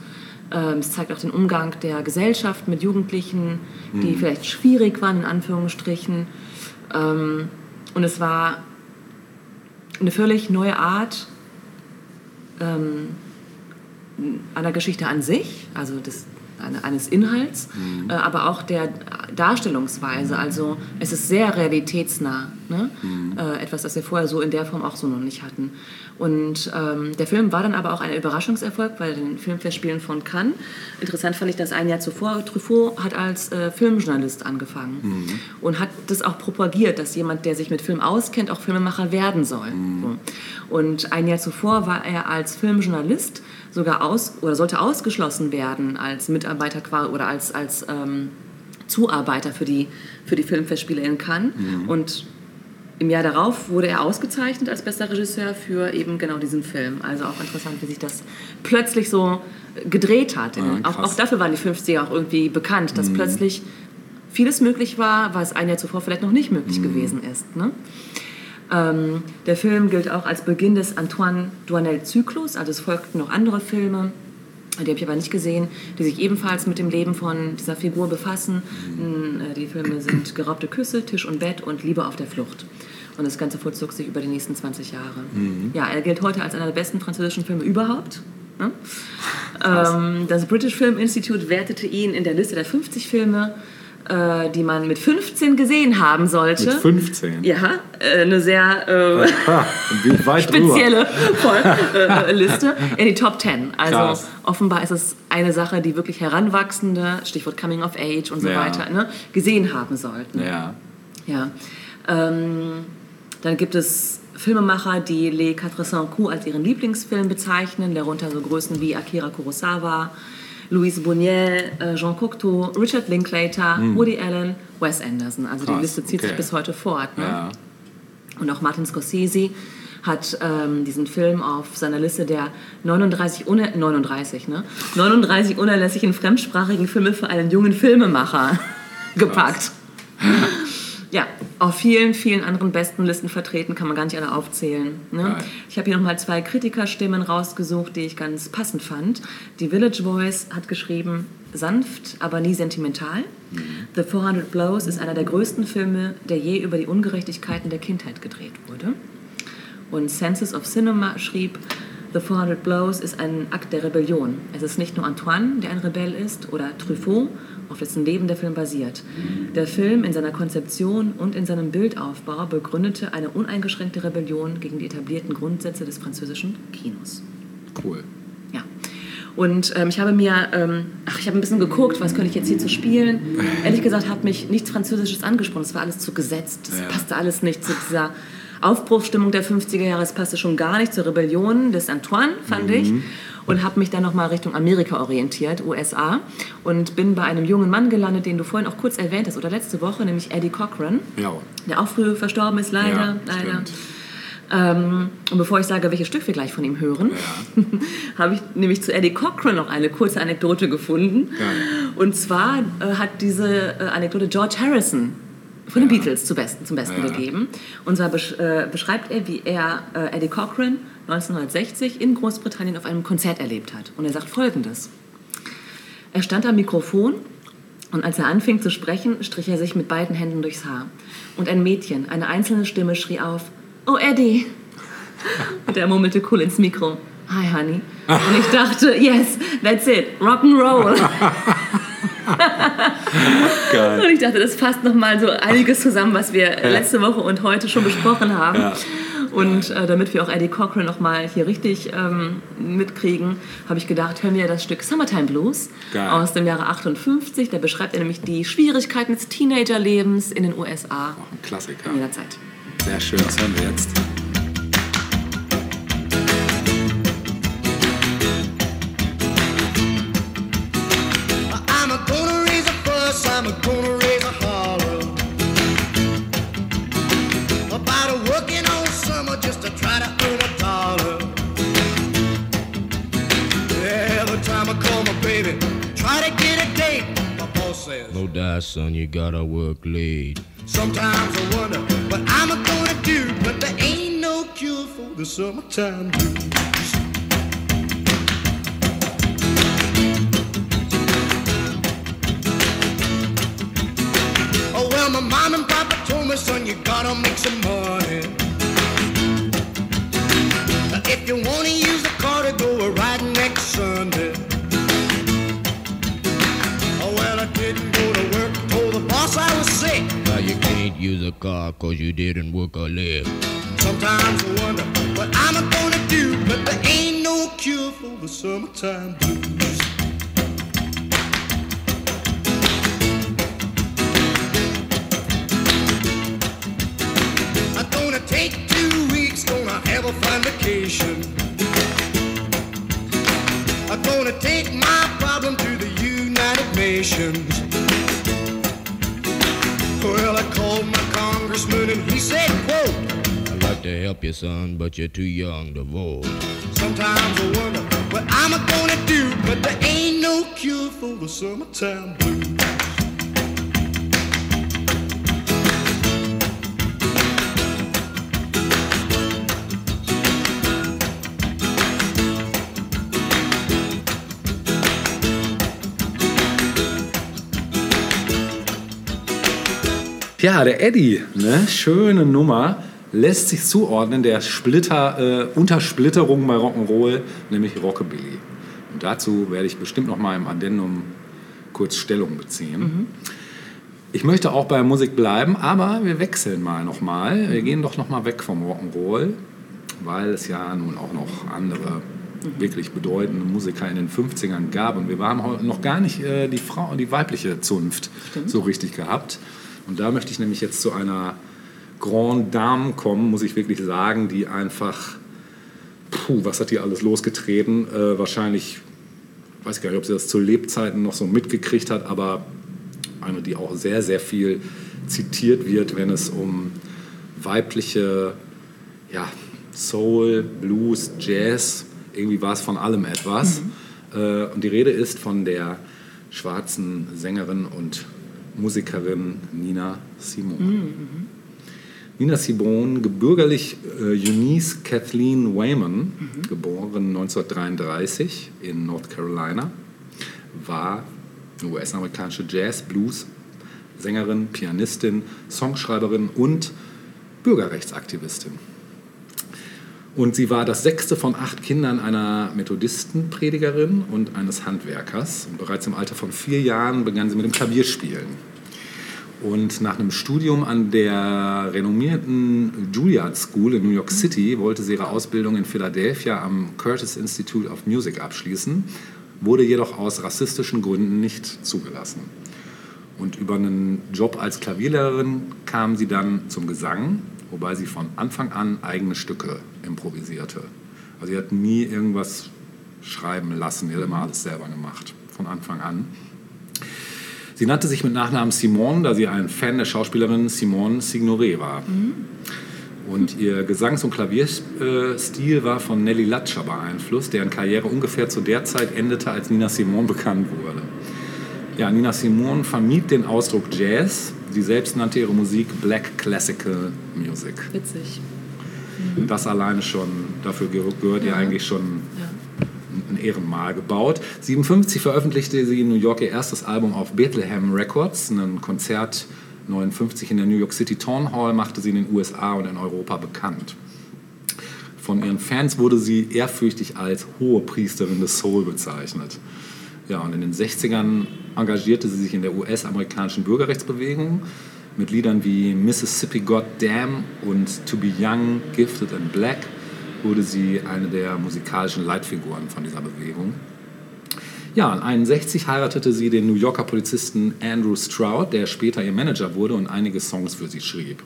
Ähm, es zeigt auch den Umgang der Gesellschaft mit Jugendlichen, die vielleicht schwierig waren, in Anführungsstrichen. Ähm, und es war eine völlig neue Art ähm, einer Geschichte an sich, also des, eine, eines Inhalts, äh, aber auch der Darstellungsweise. Also es ist sehr realitätsnah. Ne? Äh, etwas, das wir vorher so in der Form auch so noch nicht hatten. Und ähm, der Film war dann aber auch ein Überraschungserfolg bei den Filmfestspielen von Cannes. Interessant fand ich, dass ein Jahr zuvor Truffaut hat als äh, Filmjournalist angefangen und hat das auch propagiert, dass jemand, der sich mit Film auskennt, auch Filmemacher werden soll. So. Und ein Jahr zuvor war er als Filmjournalist sogar aus oder sollte ausgeschlossen werden als Mitarbeiter oder als, als ähm, Zuarbeiter für die, für die Filmfestspiele in Cannes. Und im Jahr darauf wurde er ausgezeichnet als bester Regisseur für eben genau diesen Film. Also auch interessant, wie sich das plötzlich so gedreht hat. Ja, auch, krass. auch dafür waren die 50er auch irgendwie bekannt, dass plötzlich vieles möglich war, was ein Jahr zuvor vielleicht noch nicht möglich gewesen ist. Ne? Ähm, der Film gilt auch als Beginn des Antoine Duanel-Zyklus, also es folgten noch andere Filme, die habe ich aber nicht gesehen, die sich ebenfalls mit dem Leben von dieser Figur befassen. Äh, Die Filme sind Geraubte Küsse, Tisch und Bett und Liebe auf der Flucht. Und das Ganze vollzog sich über die nächsten 20 Jahre. Ja, er gilt heute als einer der besten französischen Filme überhaupt. Ne? Ähm, das British Film Institute wertete ihn in der Liste der 50 Filme, äh, die man mit 15 gesehen haben sollte. Mit 15. Ja, äh, eine sehr äh, spezielle Voll, äh, Liste in die Top 10. Also Krass. offenbar ist es eine Sache, die wirklich Heranwachsende, Stichwort Coming of Age und so Ja. weiter, ne, gesehen haben sollten. Ja. Ja. Ähm, dann gibt es Filmemacher, die Les Quatre Cents Coups als ihren Lieblingsfilm bezeichnen, darunter so Größen wie Akira Kurosawa, Louise Buñuel, äh, Jean Cocteau, Richard Linklater, Woody Allen, Wes Anderson. Also die Hm. Krass, Liste zieht okay. sich bis heute fort. Ne? Ja. Und auch Martin Scorsese hat ähm, diesen Film auf seiner Liste der 39, uner 39, ne? 39 unerlässlichen fremdsprachigen Filme für einen jungen Filmemacher gepackt. Ja, auf vielen, vielen anderen besten Listen vertreten, kann man gar nicht alle aufzählen. Ne? Ich habe hier nochmal zwei Kritikerstimmen rausgesucht, die ich ganz passend fand. Die Village Voice hat geschrieben, sanft, aber nie sentimental. The 400 Blows ist einer der größten Filme, der je über die Ungerechtigkeiten der Kindheit gedreht wurde. Und Senses of Cinema schrieb, The 400 Blows ist ein Akt der Rebellion. Es ist nicht nur Antoine, der ein Rebell ist, oder Truffaut, auf dessen Leben der Film basiert. Der Film in seiner Konzeption und in seinem Bildaufbau begründete eine uneingeschränkte Rebellion gegen die etablierten Grundsätze des französischen Kinos. Cool. Ja. Und ähm, ich habe mir, ähm, ach, ich habe ein bisschen geguckt, was könnte ich jetzt hier zu spielen. Ehrlich gesagt hat mich nichts Französisches angesprochen. Es war alles zu gesetzt. Es Ja. passte alles nicht zu dieser Aufbruchsstimmung der 50er Jahre. Es passte schon gar nicht zur Rebellion des Antoine, fand ich. Und habe mich dann nochmal Richtung Amerika orientiert, USA. Und bin bei einem jungen Mann gelandet, den du vorhin auch kurz erwähnt hast, oder letzte Woche, nämlich Eddie Cochran, Ja. der auch früh verstorben ist, leider. Ja, leider. Ähm, und bevor ich sage, welches Stück wir gleich von ihm hören, habe ich nämlich zu Eddie Cochran noch eine kurze Anekdote gefunden. Geil. Und zwar äh, hat diese äh, Anekdote George Harrison von den Beatles zu besten, zum Besten Ja. gegeben. Und zwar besch äh, beschreibt er, wie er äh, Eddie Cochran 1960 in Großbritannien auf einem Konzert erlebt hat. Und er sagt Folgendes. Er stand am Mikrofon und als er anfing zu sprechen, strich er sich mit beiden Händen durchs Haar. Und ein Mädchen, eine einzelne Stimme, schrie auf, Oh Eddie! Und er murmelte cool ins Mikro, Hi Honey. Und ich dachte, yes, that's it, Rock'n'Roll. Geil. Und ich dachte, das fasst nochmal so einiges zusammen, was wir letzte Woche und heute schon besprochen haben. Ja. Und äh, damit wir auch Eddie Cochran nochmal hier richtig ähm, mitkriegen, habe ich gedacht, hören wir das Stück Summertime Blues Geil. aus dem Jahre 58. Da beschreibt er nämlich die Schwierigkeiten des Teenagerlebens in den USA Ein Klassiker. in dieser Zeit. Sehr schön, das hören wir jetzt. I'm a die, son, you gotta work late. Sometimes I wonder what I'm gonna do, but there ain't no cure for the summertime blues. Oh well, my mom and papa told me, son, you gotta make some money. If you wanna use the car to go a ride next Sunday. Use a car cause you didn't work a leg. Sometimes I wonder what I'm gonna do, but there ain't no cure for the summertime blues. I'm gonna take two weeks, gonna have a fine vacation. I'm gonna take my problem to the United Nations. Well, I called my congressman and he said, quote, I'd like to help you, son, but you're too young to vote. Sometimes I wonder what I'm gonna do, but there ain't no cure for the summertime blues. Ja, der Eddie, ne? schöne Nummer, lässt sich zuordnen, der Splitter, äh, Untersplitterung bei Rock'n'Roll, nämlich Rockabilly. Und dazu werde ich bestimmt noch mal im Addendum kurz Stellung beziehen. Ich möchte auch bei Musik bleiben, aber wir wechseln mal noch mal. Wir gehen doch noch mal weg vom Rock'n'Roll, weil es ja nun auch noch andere wirklich bedeutende Musiker in den 50ern gab. Und wir haben heute noch gar nicht äh, die, Frau, die weibliche Zunft so richtig gehabt. Und da möchte ich nämlich jetzt zu einer Grande Dame kommen, muss ich wirklich sagen, die einfach, puh, was hat die alles losgetreten? Äh, wahrscheinlich, weiß ich gar nicht, ob sie das zu Lebzeiten noch so mitgekriegt hat, aber eine, die auch sehr, sehr viel zitiert wird, wenn es um weibliche ja, Soul, Blues, Jazz, irgendwie war es von allem etwas. Äh, und die Rede ist von der schwarzen Sängerin und Musikerin Nina Simone. Nina Simone, gebürgerlich äh, Eunice Kathleen Wayman, geboren 1933 in North Carolina, war US-amerikanische Jazz, Blues, Sängerin, Pianistin, Songschreiberin und Bürgerrechtsaktivistin. Und sie war das sechste von acht Kindern einer Methodistenpredigerin und eines Handwerkers. Und bereits im Alter von vier Jahren begann sie mit dem Klavierspielen. Und nach einem Studium an der renommierten Juilliard School in New York City wollte sie ihre Ausbildung in Philadelphia am Curtis Institute of Music abschließen, wurde jedoch aus rassistischen Gründen nicht zugelassen. Und über einen Job als Klavierlehrerin kam sie dann zum Gesang, wobei sie von Anfang an eigene Stücke improvisierte. Also sie hat nie irgendwas schreiben lassen, sie hat immer alles selber gemacht, von Anfang an. Sie nannte sich mit Nachnamen Simone, da sie ein Fan der Schauspielerin Simone Signoret war. Und ihr Gesangs- und Klavierstil war von Nelly Latscher beeinflusst, deren Karriere ungefähr zu der Zeit endete, als Nina Simone bekannt wurde. Ja, Nina Simone vermied den Ausdruck Jazz. Sie selbst nannte ihre Musik Black Classical Music. Witzig. Das alleine schon, dafür gehört ihr eigentlich schon ein Ehrenmal gebaut. 57 veröffentlichte sie in New York ihr erstes Album auf Bethlehem Records, ein Konzert 59 in der New York City Town Hall machte sie in den USA und in Europa bekannt. Von ihren Fans wurde sie ehrfürchtig als hohe Priesterin des Soul bezeichnet. Ja, und in den 60ern engagierte sie sich in der US-amerikanischen Bürgerrechtsbewegung mit Liedern wie Mississippi Goddamn und To Be Young, Gifted and Black wurde sie eine der musikalischen Leitfiguren von dieser Bewegung. Ja, in 61 heiratete sie den New Yorker Polizisten Andrew Stroud, der später ihr Manager wurde und einige Songs für sie schrieb.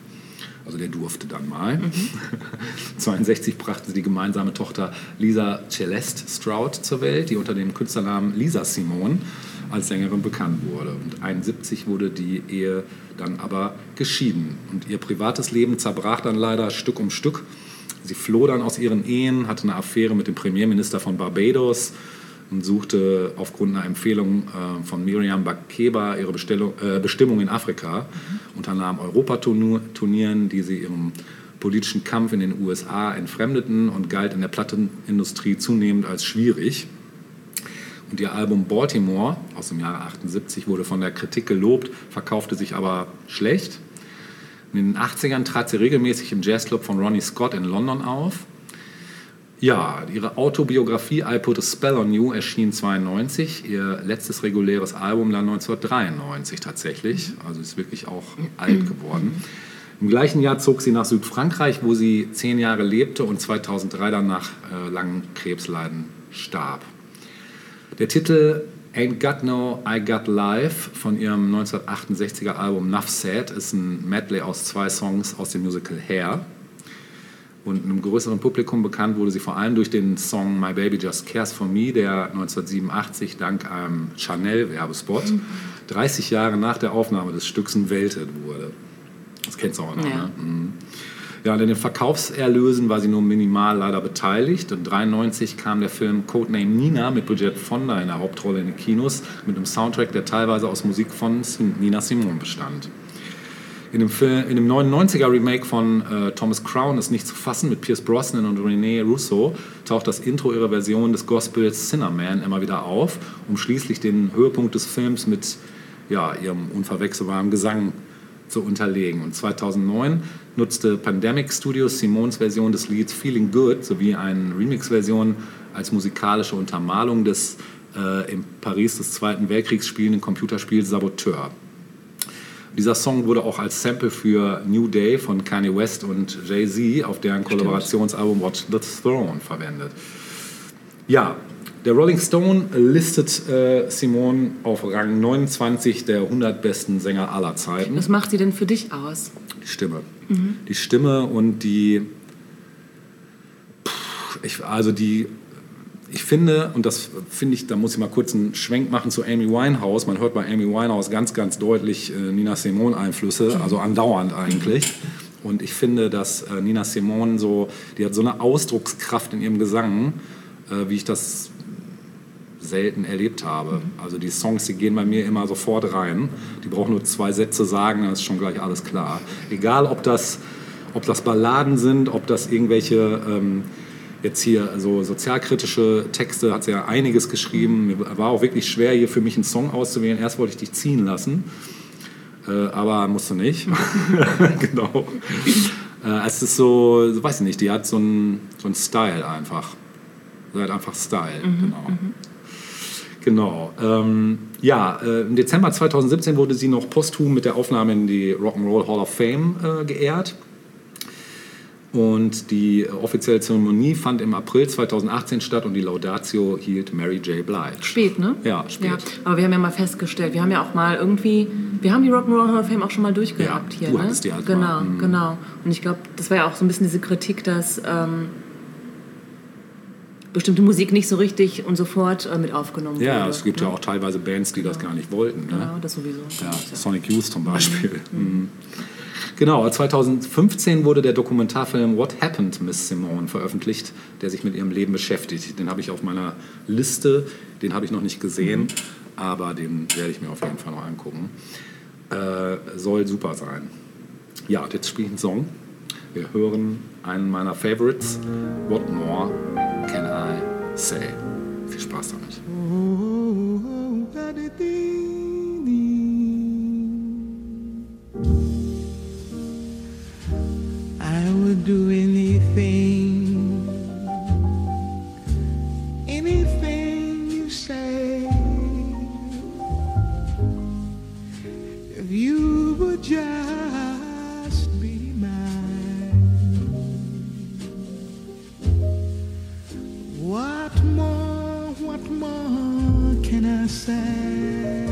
Also der durfte dann mal. 62 brachte sie die gemeinsame Tochter Lisa Celeste Stroud zur Welt, die unter dem Künstlernamen Lisa Simone als Sängerin bekannt wurde. Und 71 wurde die Ehe dann aber geschieden. Und ihr privates Leben zerbrach dann leider Stück um Stück. Sie floh dann aus ihren Ehen, hatte eine Affäre mit dem Premierminister von Barbados und suchte aufgrund einer Empfehlung äh, von Miriam Bakeba ihre Bestellung, äh, Bestimmung in Afrika, unternahm Europaturnieren, die sie ihrem politischen Kampf in den USA entfremdeten und galt in der Plattenindustrie zunehmend als schwierig. Und ihr Album Baltimore aus dem Jahre 78 wurde von der Kritik gelobt, verkaufte sich aber schlecht. In den 80ern trat sie regelmäßig im Jazzclub von Ronnie Scott in London auf. Ja, ihre Autobiografie I Put a Spell on You erschien 92. Ihr letztes reguläres Album dann 1993 tatsächlich. Also ist wirklich auch alt geworden. Im gleichen Jahr zog sie nach Südfrankreich, wo sie zehn Jahre lebte und 2003 dann nach äh, langen Krebsleiden starb. Der Titel Ain't Got No, I Got Life von ihrem 1968er Album Nuff Said ist ein Medley aus zwei Songs aus dem Musical Hair. Und einem größeren Publikum bekannt wurde sie vor allem durch den Song My Baby Just Cares for Me, der 1987 dank einem Chanel-Werbespot 30 Jahre nach der Aufnahme des Stücks entweltet wurde. Das kennst du auch noch, Ja. ne? Mhm. Ja, und in den Verkaufserlösen war sie nur minimal leider beteiligt. Und 1993 kam der Film Codename Nina mit Bridget Fonda in der Hauptrolle in den Kinos mit einem Soundtrack, der teilweise aus Musik von Nina Simone bestand. In dem, Film, in dem 99er Remake von äh, Thomas Crown ist nicht zu fassen mit Pierce Brosnan und René Russo taucht das Intro ihrer Version des Gospels Sinner Man immer wieder auf, um schließlich den Höhepunkt des Films mit ja, ihrem unverwechselbaren Gesang zu unterlegen. Und 2009 nutzte Pandemic Studios Simons Version des Lieds Feeling Good sowie eine Remix-Version als musikalische Untermalung des äh, im Paris des Zweiten Weltkriegs spielenden Computerspiels Saboteur. Dieser Song wurde auch als Sample für New Day von Kanye West und Jay-Z auf deren Kollaborationsalbum Watch the Throne verwendet. Ja, der Rolling Stone listet äh, Simone auf Rang 29 der 100 besten Sänger aller Zeiten. Was macht sie denn für dich aus? Die Stimme. Die Stimme und die. Ich, also die. Ich finde, und das finde ich, da muss ich mal kurz einen Schwenk machen zu Amy Winehouse. Man hört bei Amy Winehouse ganz, ganz deutlich äh, Nina Simone-Einflüsse, also andauernd eigentlich. Und ich finde, dass äh, Nina Simone so, die hat so eine Ausdruckskraft in ihrem Gesang, äh, wie ich das selten erlebt habe. Also die Songs, die gehen bei mir immer sofort rein. Die brauchen nur zwei Sätze sagen, dann ist schon gleich alles klar. Egal, ob das, ob das Balladen sind, ob das irgendwelche ähm, jetzt hier so sozialkritische Texte, hat sie ja einiges geschrieben. Mir war auch wirklich schwer, hier für mich einen Song auszuwählen. Erst wollte ich dich ziehen lassen, äh, aber musste nicht. genau. Äh, es ist so, weiß ich nicht, die hat so einen so einen Style einfach. Sie hat einfach Style, genau. Genau. Ähm, ja, äh, im Dezember 2017 wurde sie noch posthum mit der Aufnahme in die Rock'n'Roll Hall of Fame äh, geehrt. Und die offizielle Zeremonie fand im April 2018 statt und die Laudatio hielt Mary J. Blige. Spät, ne? Ja, spät. Ja, aber wir haben ja mal festgestellt, wir haben ja auch mal irgendwie, wir haben die Rock'n'Roll Hall of Fame auch schon mal durchgehabt Ja, hier, du ne? hattest die halt Genau, mal, mhm. genau. Und ich glaube, das war ja auch so ein bisschen diese Kritik, dass ähm, bestimmte Musik nicht so richtig und sofort äh, mit aufgenommen wurde. Ja, es gibt ja ne? auch teilweise Bands, die das gar nicht wollten. Ne? Ja, das sowieso. Ja, Sonic Youth zum Beispiel. Mhm. Genau, 2015 wurde der Dokumentarfilm What Happened Miss Simone veröffentlicht, der sich mit ihrem Leben beschäftigt. Den habe ich auf meiner Liste, den habe ich noch nicht gesehen, aber den werde ich mir auf jeden Fall noch angucken. Äh, soll super sein. Ja, jetzt spiele ich einen Song. Wir hören einen meiner Favorites, What More Can I Say? Viel Spaß damit. I would do anything, anything you say. If you would just be mine. What more, what more can I say?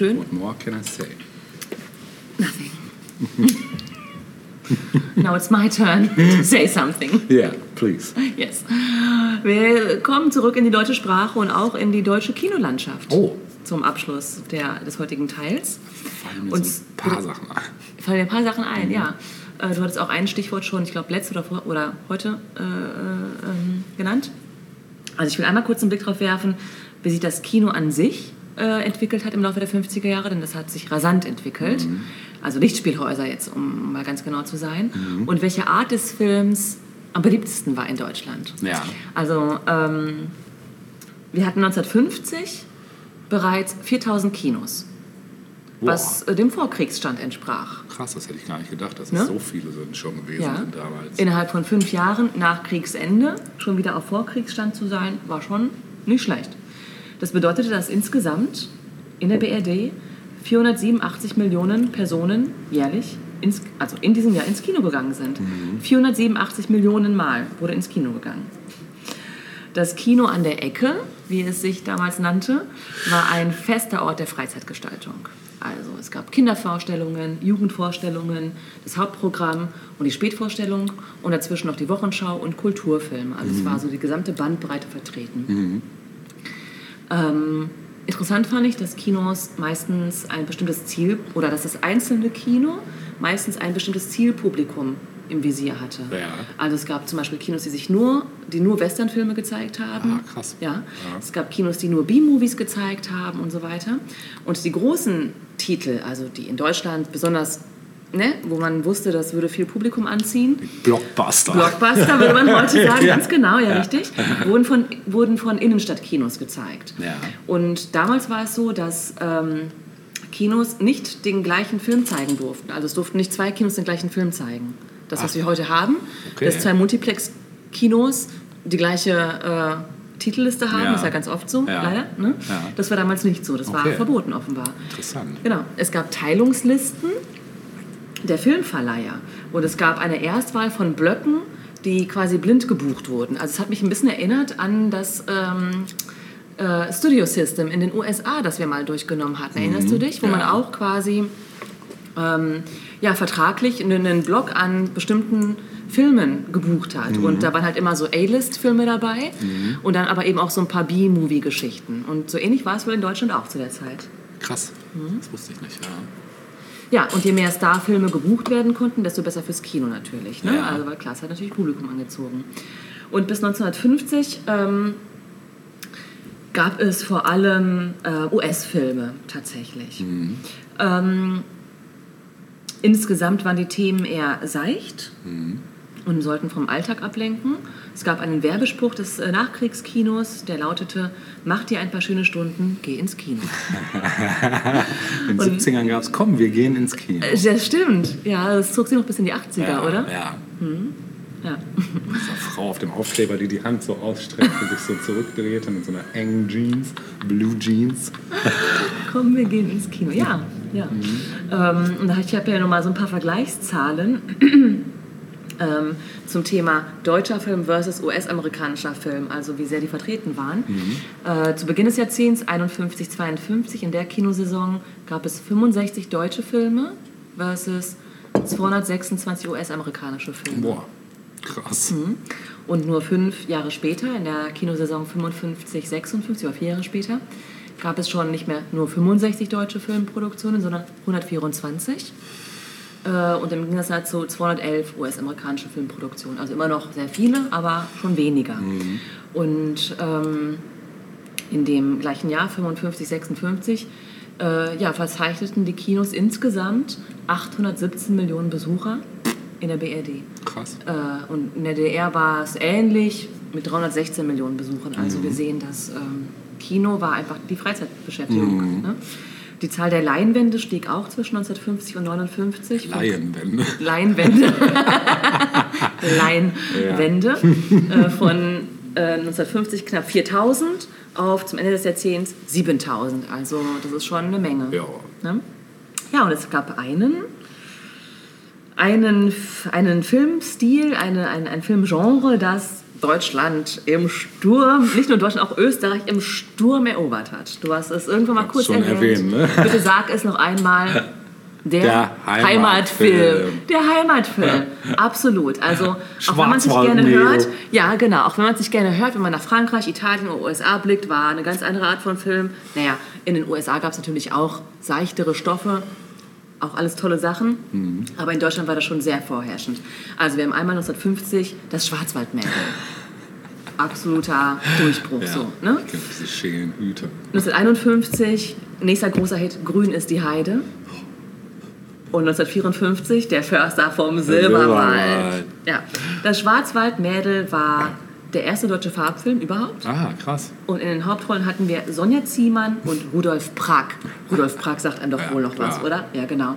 Schön. What more can I say? Nothing. Now it's my turn to say something. Yeah, please. Yes. Wir kommen zurück in die deutsche Sprache und auch in die deutsche Kinolandschaft. Oh. Zum Abschluss der, des heutigen Teils. Fallen mir Und so ein paar Sachen ein. fallen mir ein paar Sachen ein, ja. Äh, Du hattest auch ein Stichwort schon, ich glaube, letzte oder, oder heute äh, äh, ähm, genannt. Also ich will einmal kurz einen Blick darauf werfen, wie sich das Kino an sich äh, entwickelt hat im Laufe der 50er Jahre, denn das hat sich rasant entwickelt. Also Lichtspielhäuser jetzt, um mal ganz genau zu sein. Und welche Art des Films am beliebtesten war in Deutschland. Ja. Also ähm, wir hatten 1950 bereits 4000 Kinos, was äh, dem Vorkriegsstand entsprach. Krass, das hätte ich gar nicht gedacht, dass Ne? es so viele sind schon gewesen Ja. sind damals. Innerhalb von fünf Jahren nach Kriegsende schon wieder auf Vorkriegsstand zu sein, war schon nicht schlecht. Das bedeutete, dass insgesamt in der BRD 487 Millionen Personen jährlich, ins, also in diesem Jahr ins Kino gegangen sind. 487 Millionen Mal wurde ins Kino gegangen. Das Kino an der Ecke, wie es sich damals nannte, war ein fester Ort der Freizeitgestaltung. Also es gab Kindervorstellungen, Jugendvorstellungen, das Hauptprogramm und die Spätvorstellung und dazwischen noch die Wochenschau und Kulturfilme. Also es war so die gesamte Bandbreite vertreten. Ähm, interessant fand ich, dass Kinos meistens ein bestimmtes Ziel oder dass das einzelne Kino meistens ein bestimmtes Zielpublikum im Visier hatte. Ja. Also es gab zum Beispiel Kinos, die sich nur, die nur Westernfilme gezeigt haben. Ah, krass. Ja. Ja. Es gab Kinos, die nur B-Movies gezeigt haben und so weiter. Und die großen Titel, also die in Deutschland besonders, ne, wo man wusste, das würde viel Publikum anziehen, Blockbuster. Blockbuster, würde man heute sagen, Ja. ganz genau, ja, richtig, wurden von, wurden von Innenstadtkinos gezeigt. Ja. Und damals war es so, dass ähm, Kinos nicht den gleichen Film zeigen durften. Also es durften nicht zwei Kinos den gleichen Film zeigen. Das, was Ach. wir heute haben, Okay. dass zwei Multiplex-Kinos die gleiche äh, Titelliste haben, Ja. ist ja ganz oft so, Ja. leider. Ne? Ja. Das war damals nicht so, das war Okay. verboten offenbar. Interessant. Genau. Es gab Teilungslisten der Filmverleiher und es gab eine Erstwahl von Blöcken, die quasi blind gebucht wurden. Also es hat mich ein bisschen erinnert an das ähm, äh, Studio System in den USA, das wir mal durchgenommen hatten. Erinnerst du dich? Wo man Ja. auch quasi ähm, ja, vertraglich einen, Block an bestimmten Filmen gebucht hat. Und da waren halt immer so A-List-Filme dabei und dann aber eben auch so ein paar B-Movie-Geschichten. Und so ähnlich war es wohl in Deutschland auch zu der Zeit. Krass. Mhm. Das wusste ich nicht. Ja. Ja, und je mehr Starfilme gebucht werden konnten, desto besser fürs Kino natürlich. Ne? Ja. Also weil klar, es hat natürlich Publikum angezogen. Und bis 1950 ähm, gab es vor allem äh, US-Filme tatsächlich. Ähm, insgesamt waren die Themen eher seicht und sollten vom Alltag ablenken. Es gab einen Werbespruch des äh, Nachkriegskinos, der lautete, mach dir ein paar schöne Stunden, geh ins Kino. In den 70ern gab es, komm, wir gehen ins Kino. Äh, Das stimmt. Ja, das zog sich noch bis in die 80er, ja, oder? Ja. Ja. Diese Frau auf dem Aufkleber, die die Hand so ausstreckt und sich so zurückdrehte mit so einer engen Jeans, Blue Jeans. Komm, wir gehen ins Kino. Ja, ja. Ähm, und da- ich habe ja noch mal so ein paar Vergleichszahlen ähm, zum Thema deutscher Film versus US-amerikanischer Film, also wie sehr die vertreten waren. Äh, zu Beginn des Jahrzehnts 51, 52 in der Kinosaison gab es 65 deutsche Filme versus 226 US-amerikanische Filme. Boah, krass. Und nur fünf Jahre später, in der Kinosaison 55, 56, oder vier Jahre später, gab es schon nicht mehr nur 65 deutsche Filmproduktionen, sondern 124. Äh, und im Gegensatz dazu 211 US-amerikanische Filmproduktionen. Also immer noch sehr viele, aber schon weniger. Und ähm, in dem gleichen Jahr, 55, 56, äh, ja, verzeichneten die Kinos insgesamt 817 Millionen Besucher in der BRD. Krass. Äh, und in der DDR war es ähnlich mit 316 Millionen Besuchern. Also wir sehen, dass ähm, Kino war einfach die Freizeitbeschäftigung. Ne? Die Zahl der Leinwände stieg auch zwischen 1950 und 1959. Laienwände. Leinwände. Leinwände. Äh, von äh, 1950 knapp 4000 auf zum Ende des Jahrzehnts 7000. Also das ist schon eine Menge. Ja. Ne? Ja, und es gab einen, einen, einen Filmstil, eine, ein, ein Filmgenre, das Deutschland im Sturm, nicht nur Deutschland, auch Österreich im Sturm erobert hat. Du hast es irgendwann mal kurz erwähnt. erwähnt, ne? Bitte sag es noch einmal. Der, Der Heimatfilm. Heimatfilm. Der Heimatfilm. Absolut. Also, auch wenn man sich gerne hört, ja, genau. Auch wenn man sich gerne hört, wenn man nach Frankreich, Italien oder USA blickt, war eine ganz andere Art von Film. Naja, in den USA gab es natürlich auch seichtere Stoffe, auch alles tolle Sachen. Mhm. Aber in Deutschland war das schon sehr vorherrschend. Also wir haben einmal 1950 das Schwarzwaldmädel. Absoluter Durchbruch. So, ne? Ich diese schälen Hüte. 1951, nächster großer Hit, Grün ist die Heide. Und 1954, der Förster vom Silberwald. Silberwald. Ja. Das Schwarzwaldmädel war der erste deutsche Farbfilm überhaupt. Ah, krass. Und in den Hauptrollen hatten wir Sonja Ziemann und Rudolf Prag. Rudolf Prag sagt einem doch Ja, wohl noch was, klar. oder? Ja, genau.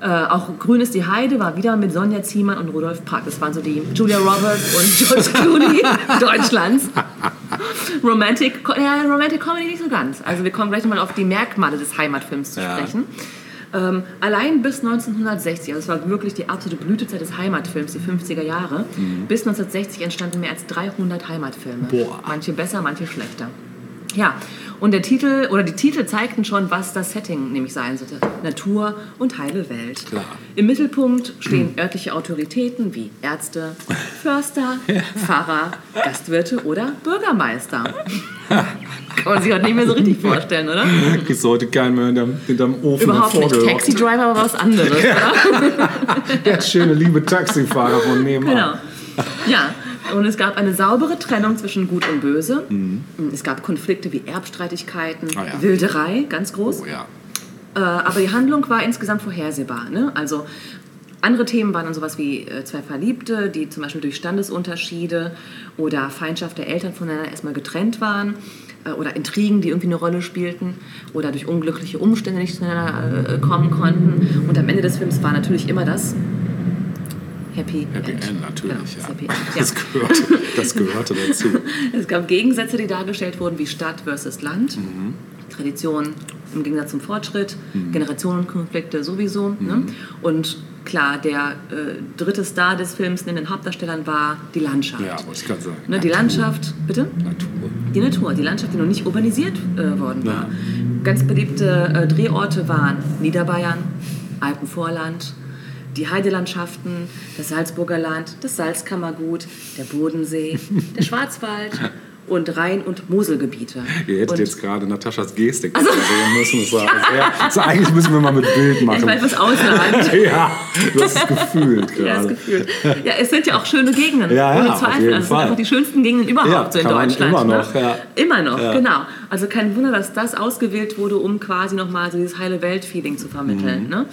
Äh, auch Grün ist die Heide war wieder mit Sonja Ziemann und Rudolf Prag. Das waren so die Julia Roberts und George Clooney Deutschlands. Romantic, ja, Romantic Comedy nicht so ganz. Also wir kommen gleich nochmal auf die Merkmale des Heimatfilms zu Ja. sprechen. Ähm, allein bis 1960, also es war wirklich die absolute Blütezeit des Heimatfilms, die 50er Jahre, bis 1960 entstanden mehr als 300 Heimatfilme. Boah. Manche besser, manche schlechter. Ja, und der Titel oder die Titel zeigten schon, was das Setting nämlich sein sollte. Natur und heile Welt. Klar. Im Mittelpunkt stehen örtliche Autoritäten wie Ärzte, Förster, Pfarrer, Gastwirte oder Bürgermeister. Kann man sich heute nicht mehr so richtig vorstellen, oder? Gibt heute keinen mehr hinterm, hinterm Ofen Überhaupt nicht. hervorgerockt. Taxi Driver war was anderes, oder? Der schöne, liebe Taxifahrer von nebenan. Genau. Ja, und es gab eine saubere Trennung zwischen Gut und Böse. Es gab Konflikte wie Erbstreitigkeiten, Ah ja. Wilderei, ganz groß. Oh ja. Äh, aber die Handlung war insgesamt vorhersehbar. Ne? Also andere Themen waren dann sowas wie äh, zwei Verliebte, die zum Beispiel durch Standesunterschiede oder Feindschaft der Eltern voneinander erstmal getrennt waren äh, oder Intrigen, die irgendwie eine Rolle spielten oder durch unglückliche Umstände nicht zueinander äh, kommen konnten. Und am Ende des Films war natürlich immer das Happy, Happy End, natürlich, Genau, das ja. Happy End, ja. Das, gehörte, das gehörte dazu. Es gab Gegensätze, die dargestellt wurden, wie Stadt versus Land, Tradition im Gegensatz zum Fortschritt, Generationenkonflikte sowieso. Ne? Und klar, der äh, dritte Star des Films neben den Hauptdarstellern war die Landschaft. Ja, wollte ich gerade sagen. Ne, die Landschaft, bitte? Natur. Die Natur, die Landschaft, die noch nicht urbanisiert äh, worden war. Ganz beliebte äh, Drehorte waren Niederbayern, Alpenvorland, die Heidelandschaften, das Salzburger Land, das Salzkammergut, der Bodensee, der Schwarzwald und Rhein- und Moselgebiete. Ihr hättet und jetzt gerade Nataschas Gestik also, müssen. Das war sehr, also eigentlich müssen wir mal mit Bild machen. ich weiß was Ausland. ja, du hast es gefühlt Ja, gerade. das Gefühl. Ja, es sind ja auch schöne Gegenden, Ja, ja, ohne auf Zweifel. Also es sind einfach die schönsten Gegenden überhaupt Ja, so in Deutschland. immer ne? noch, ja. Immer noch, Ja. genau. Also kein Wunder, dass das ausgewählt wurde, um quasi nochmal so dieses heile Welt-Feeling zu vermitteln. Mhm. Ne?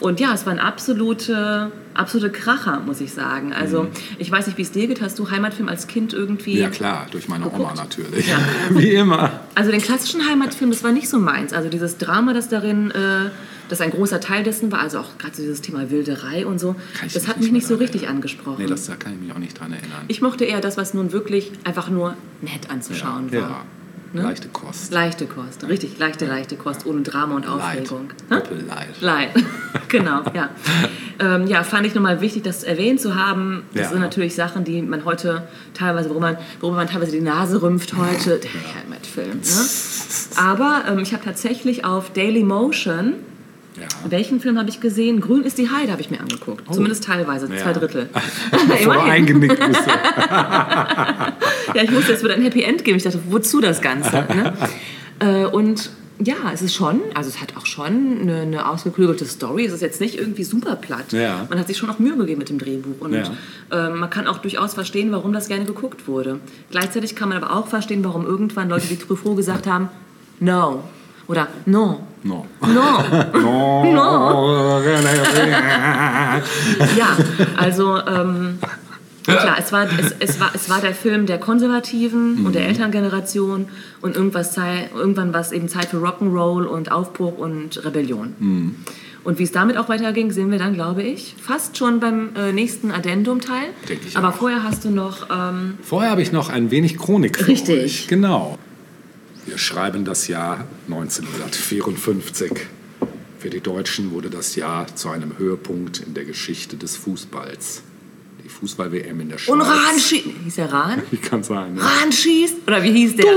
Und ja, es war ein absolute, absolute Kracher, muss ich sagen. Also ich weiß nicht, wie es dir geht. Hast du Heimatfilm als Kind irgendwie... Mhm. Ja klar, durch meine Oma Geguckt? natürlich. Ja. Wie immer. Also den klassischen Heimatfilm, das war nicht so meins. Also dieses Drama, das darin, äh, das ein großer Teil dessen war, also auch gerade so dieses Thema Wilderei und so, das hat mich nicht so richtig erinnern. angesprochen. Nee, das, da kann ich mich auch nicht dran erinnern. Ich mochte eher das, was nun wirklich einfach nur nett anzuschauen ja, war. ja. Ne? leichte Kost. Leichte Kost, richtig leichte, leichte Kost, ohne Drama und. Aufregung. Hä? Doppelleid. Leid, genau, ja. ähm, ja, fand ich nochmal wichtig, das erwähnt zu haben. Das Ja. sind natürlich Sachen, die man heute teilweise, worüber man, worüber man teilweise die Nase rümpft heute. Der Heimatfilm, ne? Aber ähm, ich habe tatsächlich auf Daily Motion, Ja. welchen Film habe ich gesehen? Grün ist die Heide habe ich mir angeguckt. Zumindest teilweise, Ja. zwei Drittel. Voll Immerhin. eingenickt bist du. Ja, ich wusste, es wird ein Happy End geben. Ich dachte, wozu das Ganze? Ne? äh, und ja, es ist schon, also es hat auch schon eine, eine ausgeklügelte Story. Es ist jetzt nicht irgendwie super platt. Ja. Man hat sich schon auch Mühe gegeben mit dem Drehbuch. Und Ja. äh, man kann auch durchaus verstehen, warum das gerne geguckt wurde. Gleichzeitig kann man aber auch verstehen, warum irgendwann Leute wie Truffaut gesagt haben, no. Oder no. No. No. No. Ja, also ähm, klar, es war, es, es, war, es war der Film der Konservativen und der Elterngeneration und irgendwas irgendwann war es eben Zeit für Rock'n'Roll und Aufbruch und Rebellion. Und wie es damit auch weiterging, sehen wir dann, glaube ich, fast schon beim äh, nächsten Addendum-Teil. Aber auch. vorher hast du noch ähm, Vorher habe ich noch ein wenig Chronik für Richtig. euch. Genau. Wir schreiben das Jahr 1954. Für die Deutschen wurde das Jahr zu einem Höhepunkt in der Geschichte des Fußballs. Die Fußball-WM in der Schweiz. und Rahn schießt. Hieß der Rahn? Wie kann sein? Ne? Rahn schießt? Oder wie hieß der?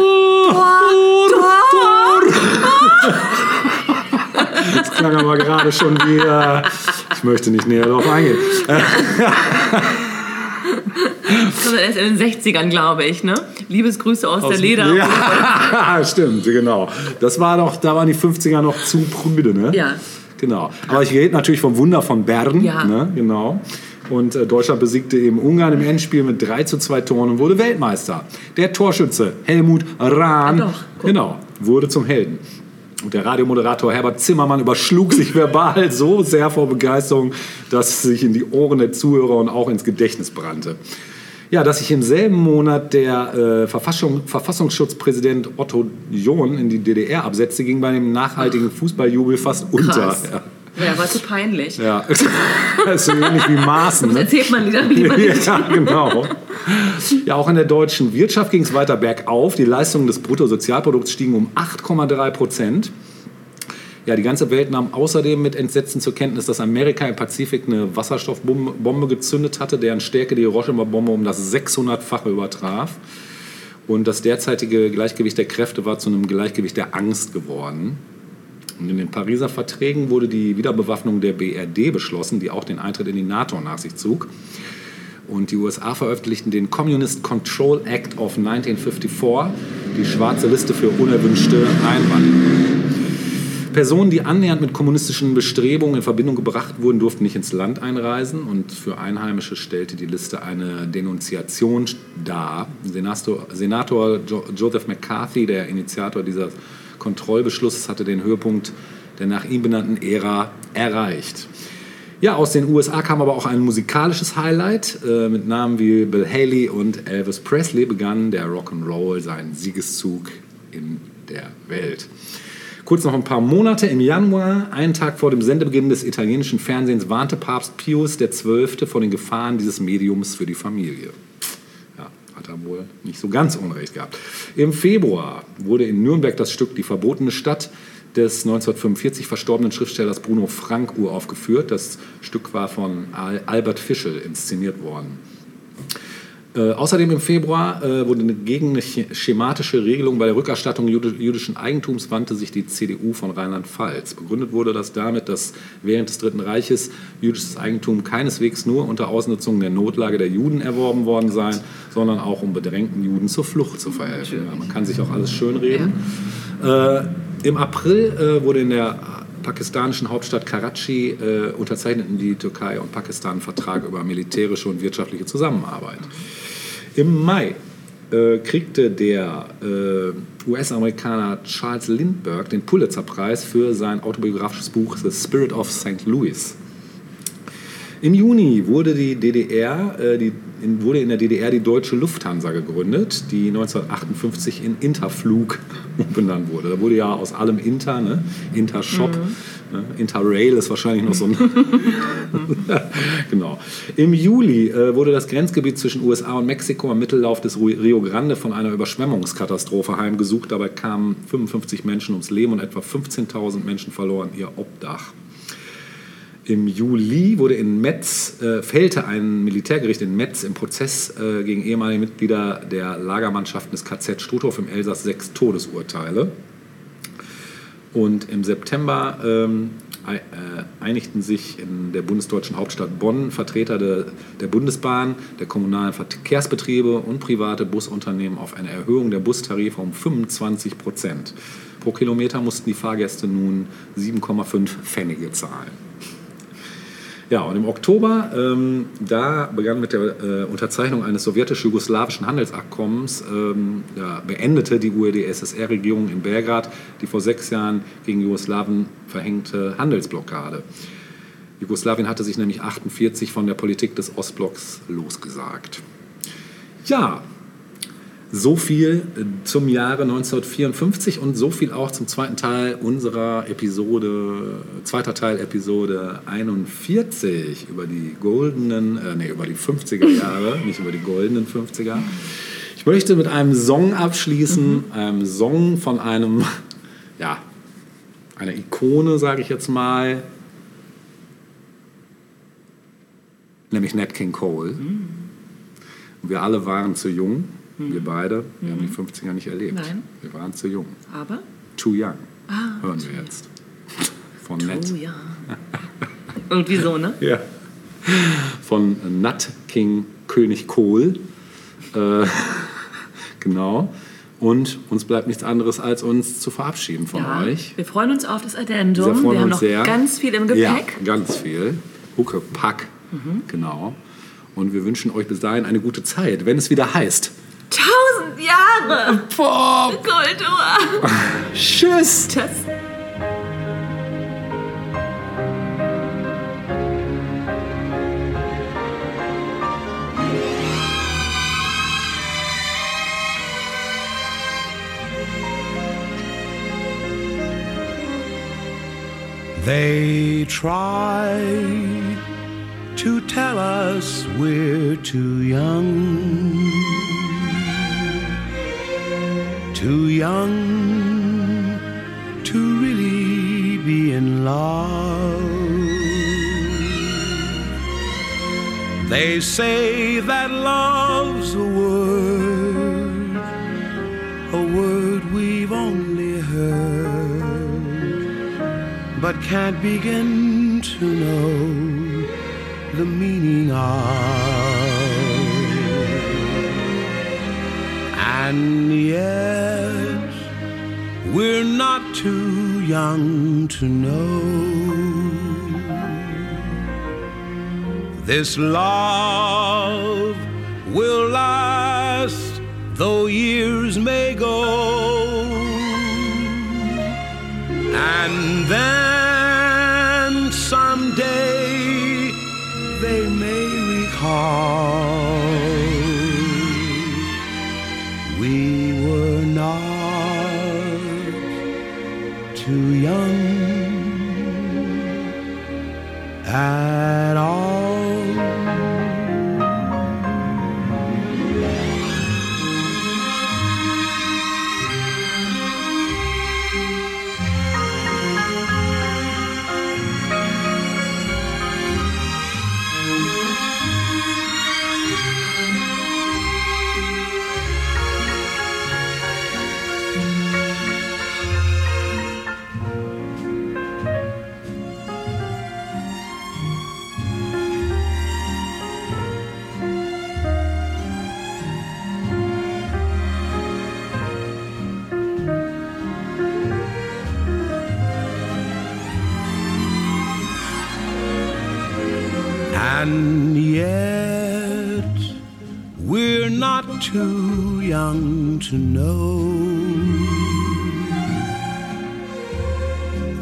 Das klang aber gerade schon wieder. Ich möchte nicht näher darauf eingehen. Das war erst in den 60ern, glaube ich, ne? Liebesgrüße aus, der Leder. Ja, stimmt, genau. Das war doch, da waren die 50er noch zu prüde, ne? Ja. Genau. Aber ich rede natürlich vom Wunder von Bern, Ja. ne? Genau. Und äh, Deutschland besiegte eben Ungarn im Endspiel mit 3 zu 2 Toren und wurde Weltmeister. Der Torschütze Helmut Rahn, Ah, genau, wurde zum Helden. Und der Radiomoderator Herbert Zimmermann überschlug sich verbal so sehr vor Begeisterung, dass es sich in die Ohren der Zuhörer und auch ins Gedächtnis brannte. Ja, dass sich im selben Monat der äh, Verfassung, Verfassungsschutzpräsident Otto John in die DDR absetzte, ging bei dem nachhaltigen Fußballjubel fast unter. Ja. Ja, war zu peinlich. Ja, das ist so ähnlich wie Maßen. Das Ne? erzählt man lieber, lieber nicht. Ja, genau. Ja, auch in der deutschen Wirtschaft ging es weiter bergauf. Die Leistungen des Bruttosozialprodukts stiegen um 8,3 Prozent. Ja, die ganze Welt nahm außerdem mit Entsetzen zur Kenntnis, dass Amerika im Pazifik eine Wasserstoffbombe Bombe gezündet hatte, deren Stärke die Hiroshima-Bombe um das 600-fache übertraf. Und das derzeitige Gleichgewicht der Kräfte war zu einem Gleichgewicht der Angst geworden. Und in den Pariser Verträgen wurde die Wiederbewaffnung der BRD beschlossen, die auch den Eintritt in die NATO nach sich zog. Und die USA veröffentlichten den Communist Control Act of 1954, die schwarze Liste für unerwünschte Einwanderer. Personen, die annähernd mit kommunistischen Bestrebungen in Verbindung gebracht wurden, durften nicht ins Land einreisen. Und für Einheimische stellte die Liste eine Denunziation dar. Senator, Senator jo Joseph McCarthy, der Initiator dieses Kontrollbeschlusses, hatte den Höhepunkt der nach ihm benannten Ära erreicht. Ja, aus den USA kam aber auch ein musikalisches Highlight. Äh, mit Namen wie Bill Haley und Elvis Presley begann der Rock'n'Roll seinen Siegeszug in der Welt. Kurz noch ein paar Monate im Januar, einen Tag vor dem Sendebeginn des italienischen Fernsehens, warnte Papst Pius XII. vor den Gefahren dieses Mediums für die Familie. Ja, hat er wohl nicht so ganz unrecht gehabt. Im Februar wurde in Nürnberg das Stück Die verbotene Stadt des 1945 verstorbenen Schriftstellers Bruno Frank uraufgeführt. Das Stück war von Al Albert Fischel inszeniert worden. Äh, außerdem im Februar äh, wurde gegen eine schematische Regelung bei der Rückerstattung jüdischen Eigentums wandte sich die CDU von Rheinland-Pfalz. Begründet wurde das damit, dass während des Dritten Reiches jüdisches Eigentum keineswegs nur unter Ausnutzung der Notlage der Juden erworben worden sei, sondern auch um bedrängten Juden zur Flucht zu verhelfen. Ja, man kann sich auch alles schönreden. Äh, Im April äh, wurde in der pakistanischen Hauptstadt Karachi äh, unterzeichneten die Türkei und Pakistan einen Vertrag über militärische und wirtschaftliche Zusammenarbeit. Im Mai äh, kriegte der äh, US-Amerikaner Charles Lindbergh den Pulitzer-Preis für sein autobiografisches Buch The Spirit of St. Louis. Im Juni wurde, die DDR, äh, die, in, wurde in der DDR die Deutsche Lufthansa gegründet, die 1958 in Interflug umbenannt wurde. Da wurde ja aus allem Inter, ne? Intershop. Mhm Ne? Interrail ist wahrscheinlich noch so ein. genau. Im Juli äh, wurde das Grenzgebiet zwischen USA und Mexiko am Mittellauf des Rio Grande von einer Überschwemmungskatastrophe heimgesucht. Dabei kamen 55 Menschen ums Leben und etwa 15.000 Menschen verloren ihr Obdach. Im Juli wurde in Metz, äh, fällte ein Militärgericht in Metz im Prozess äh, gegen ehemalige Mitglieder der Lagermannschaften des KZ Struthof im Elsass sechs Todesurteile. Und im September ähm, äh, einigten sich in der bundesdeutschen Hauptstadt Bonn Vertreter de, der Bundesbahn, der kommunalen Verkehrsbetriebe und private Busunternehmen auf eine Erhöhung der Bustarife um 25 Prozent. Pro Kilometer mussten die Fahrgäste nun 7,5 Pfennige zahlen. Ja, und im Oktober, ähm, da begann mit der äh, Unterzeichnung eines sowjetisch-jugoslawischen Handelsabkommens, ähm, ja, beendete die UdSSR-Regierung in Belgrad die vor sechs Jahren gegen Jugoslawien verhängte Handelsblockade. Jugoslawien hatte sich nämlich 1948 von der Politik des Ostblocks losgesagt. Ja, so viel äh, zum Jahre 1954 und so viel auch zum zweiten Teil unserer Episode, zweiter Teil Episode 41 über die goldenen, äh, nee, über die 50er Jahre, nicht über die goldenen 50er. Ich möchte mit einem Song abschließen, mhm. einem Song von einem, ja, einer Ikone, sage ich jetzt mal, nämlich Nat King Cole. Mhm. Wir alle waren zu jung Mhm. Wir beide, wir mhm. haben die 50er nicht erlebt. Nein. Wir waren zu jung. Aber? Too Young. Ah, hören wir jetzt. Von Too Nat. Young. Irgendwie so, ne? Ja. Von Nat King König Kohl. Äh, genau. Und uns bleibt nichts anderes, als uns zu verabschieden von ja, euch. Wir freuen uns auf das Addendum. Wir, wir haben noch sehr. ganz viel im Gepäck. Ja, ganz viel. Hucke, Pack. Mhm. Genau. Und wir wünschen euch bis dahin eine gute Zeit, wenn es wieder heißt. Tausend Jahre! Boah. Kultur! Tschüss! Tschüss! They try to tell us we're too young too young to really be in love. They say that love's a word, a word we've only heard, but can't begin to know the meaning of. And yet, we're not too young to know. This love will last, though years may go. And then someday they may recall to know.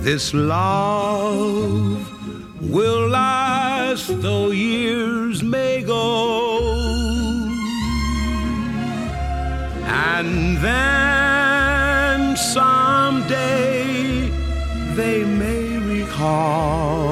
This love will last, though years may go. And then someday they may recall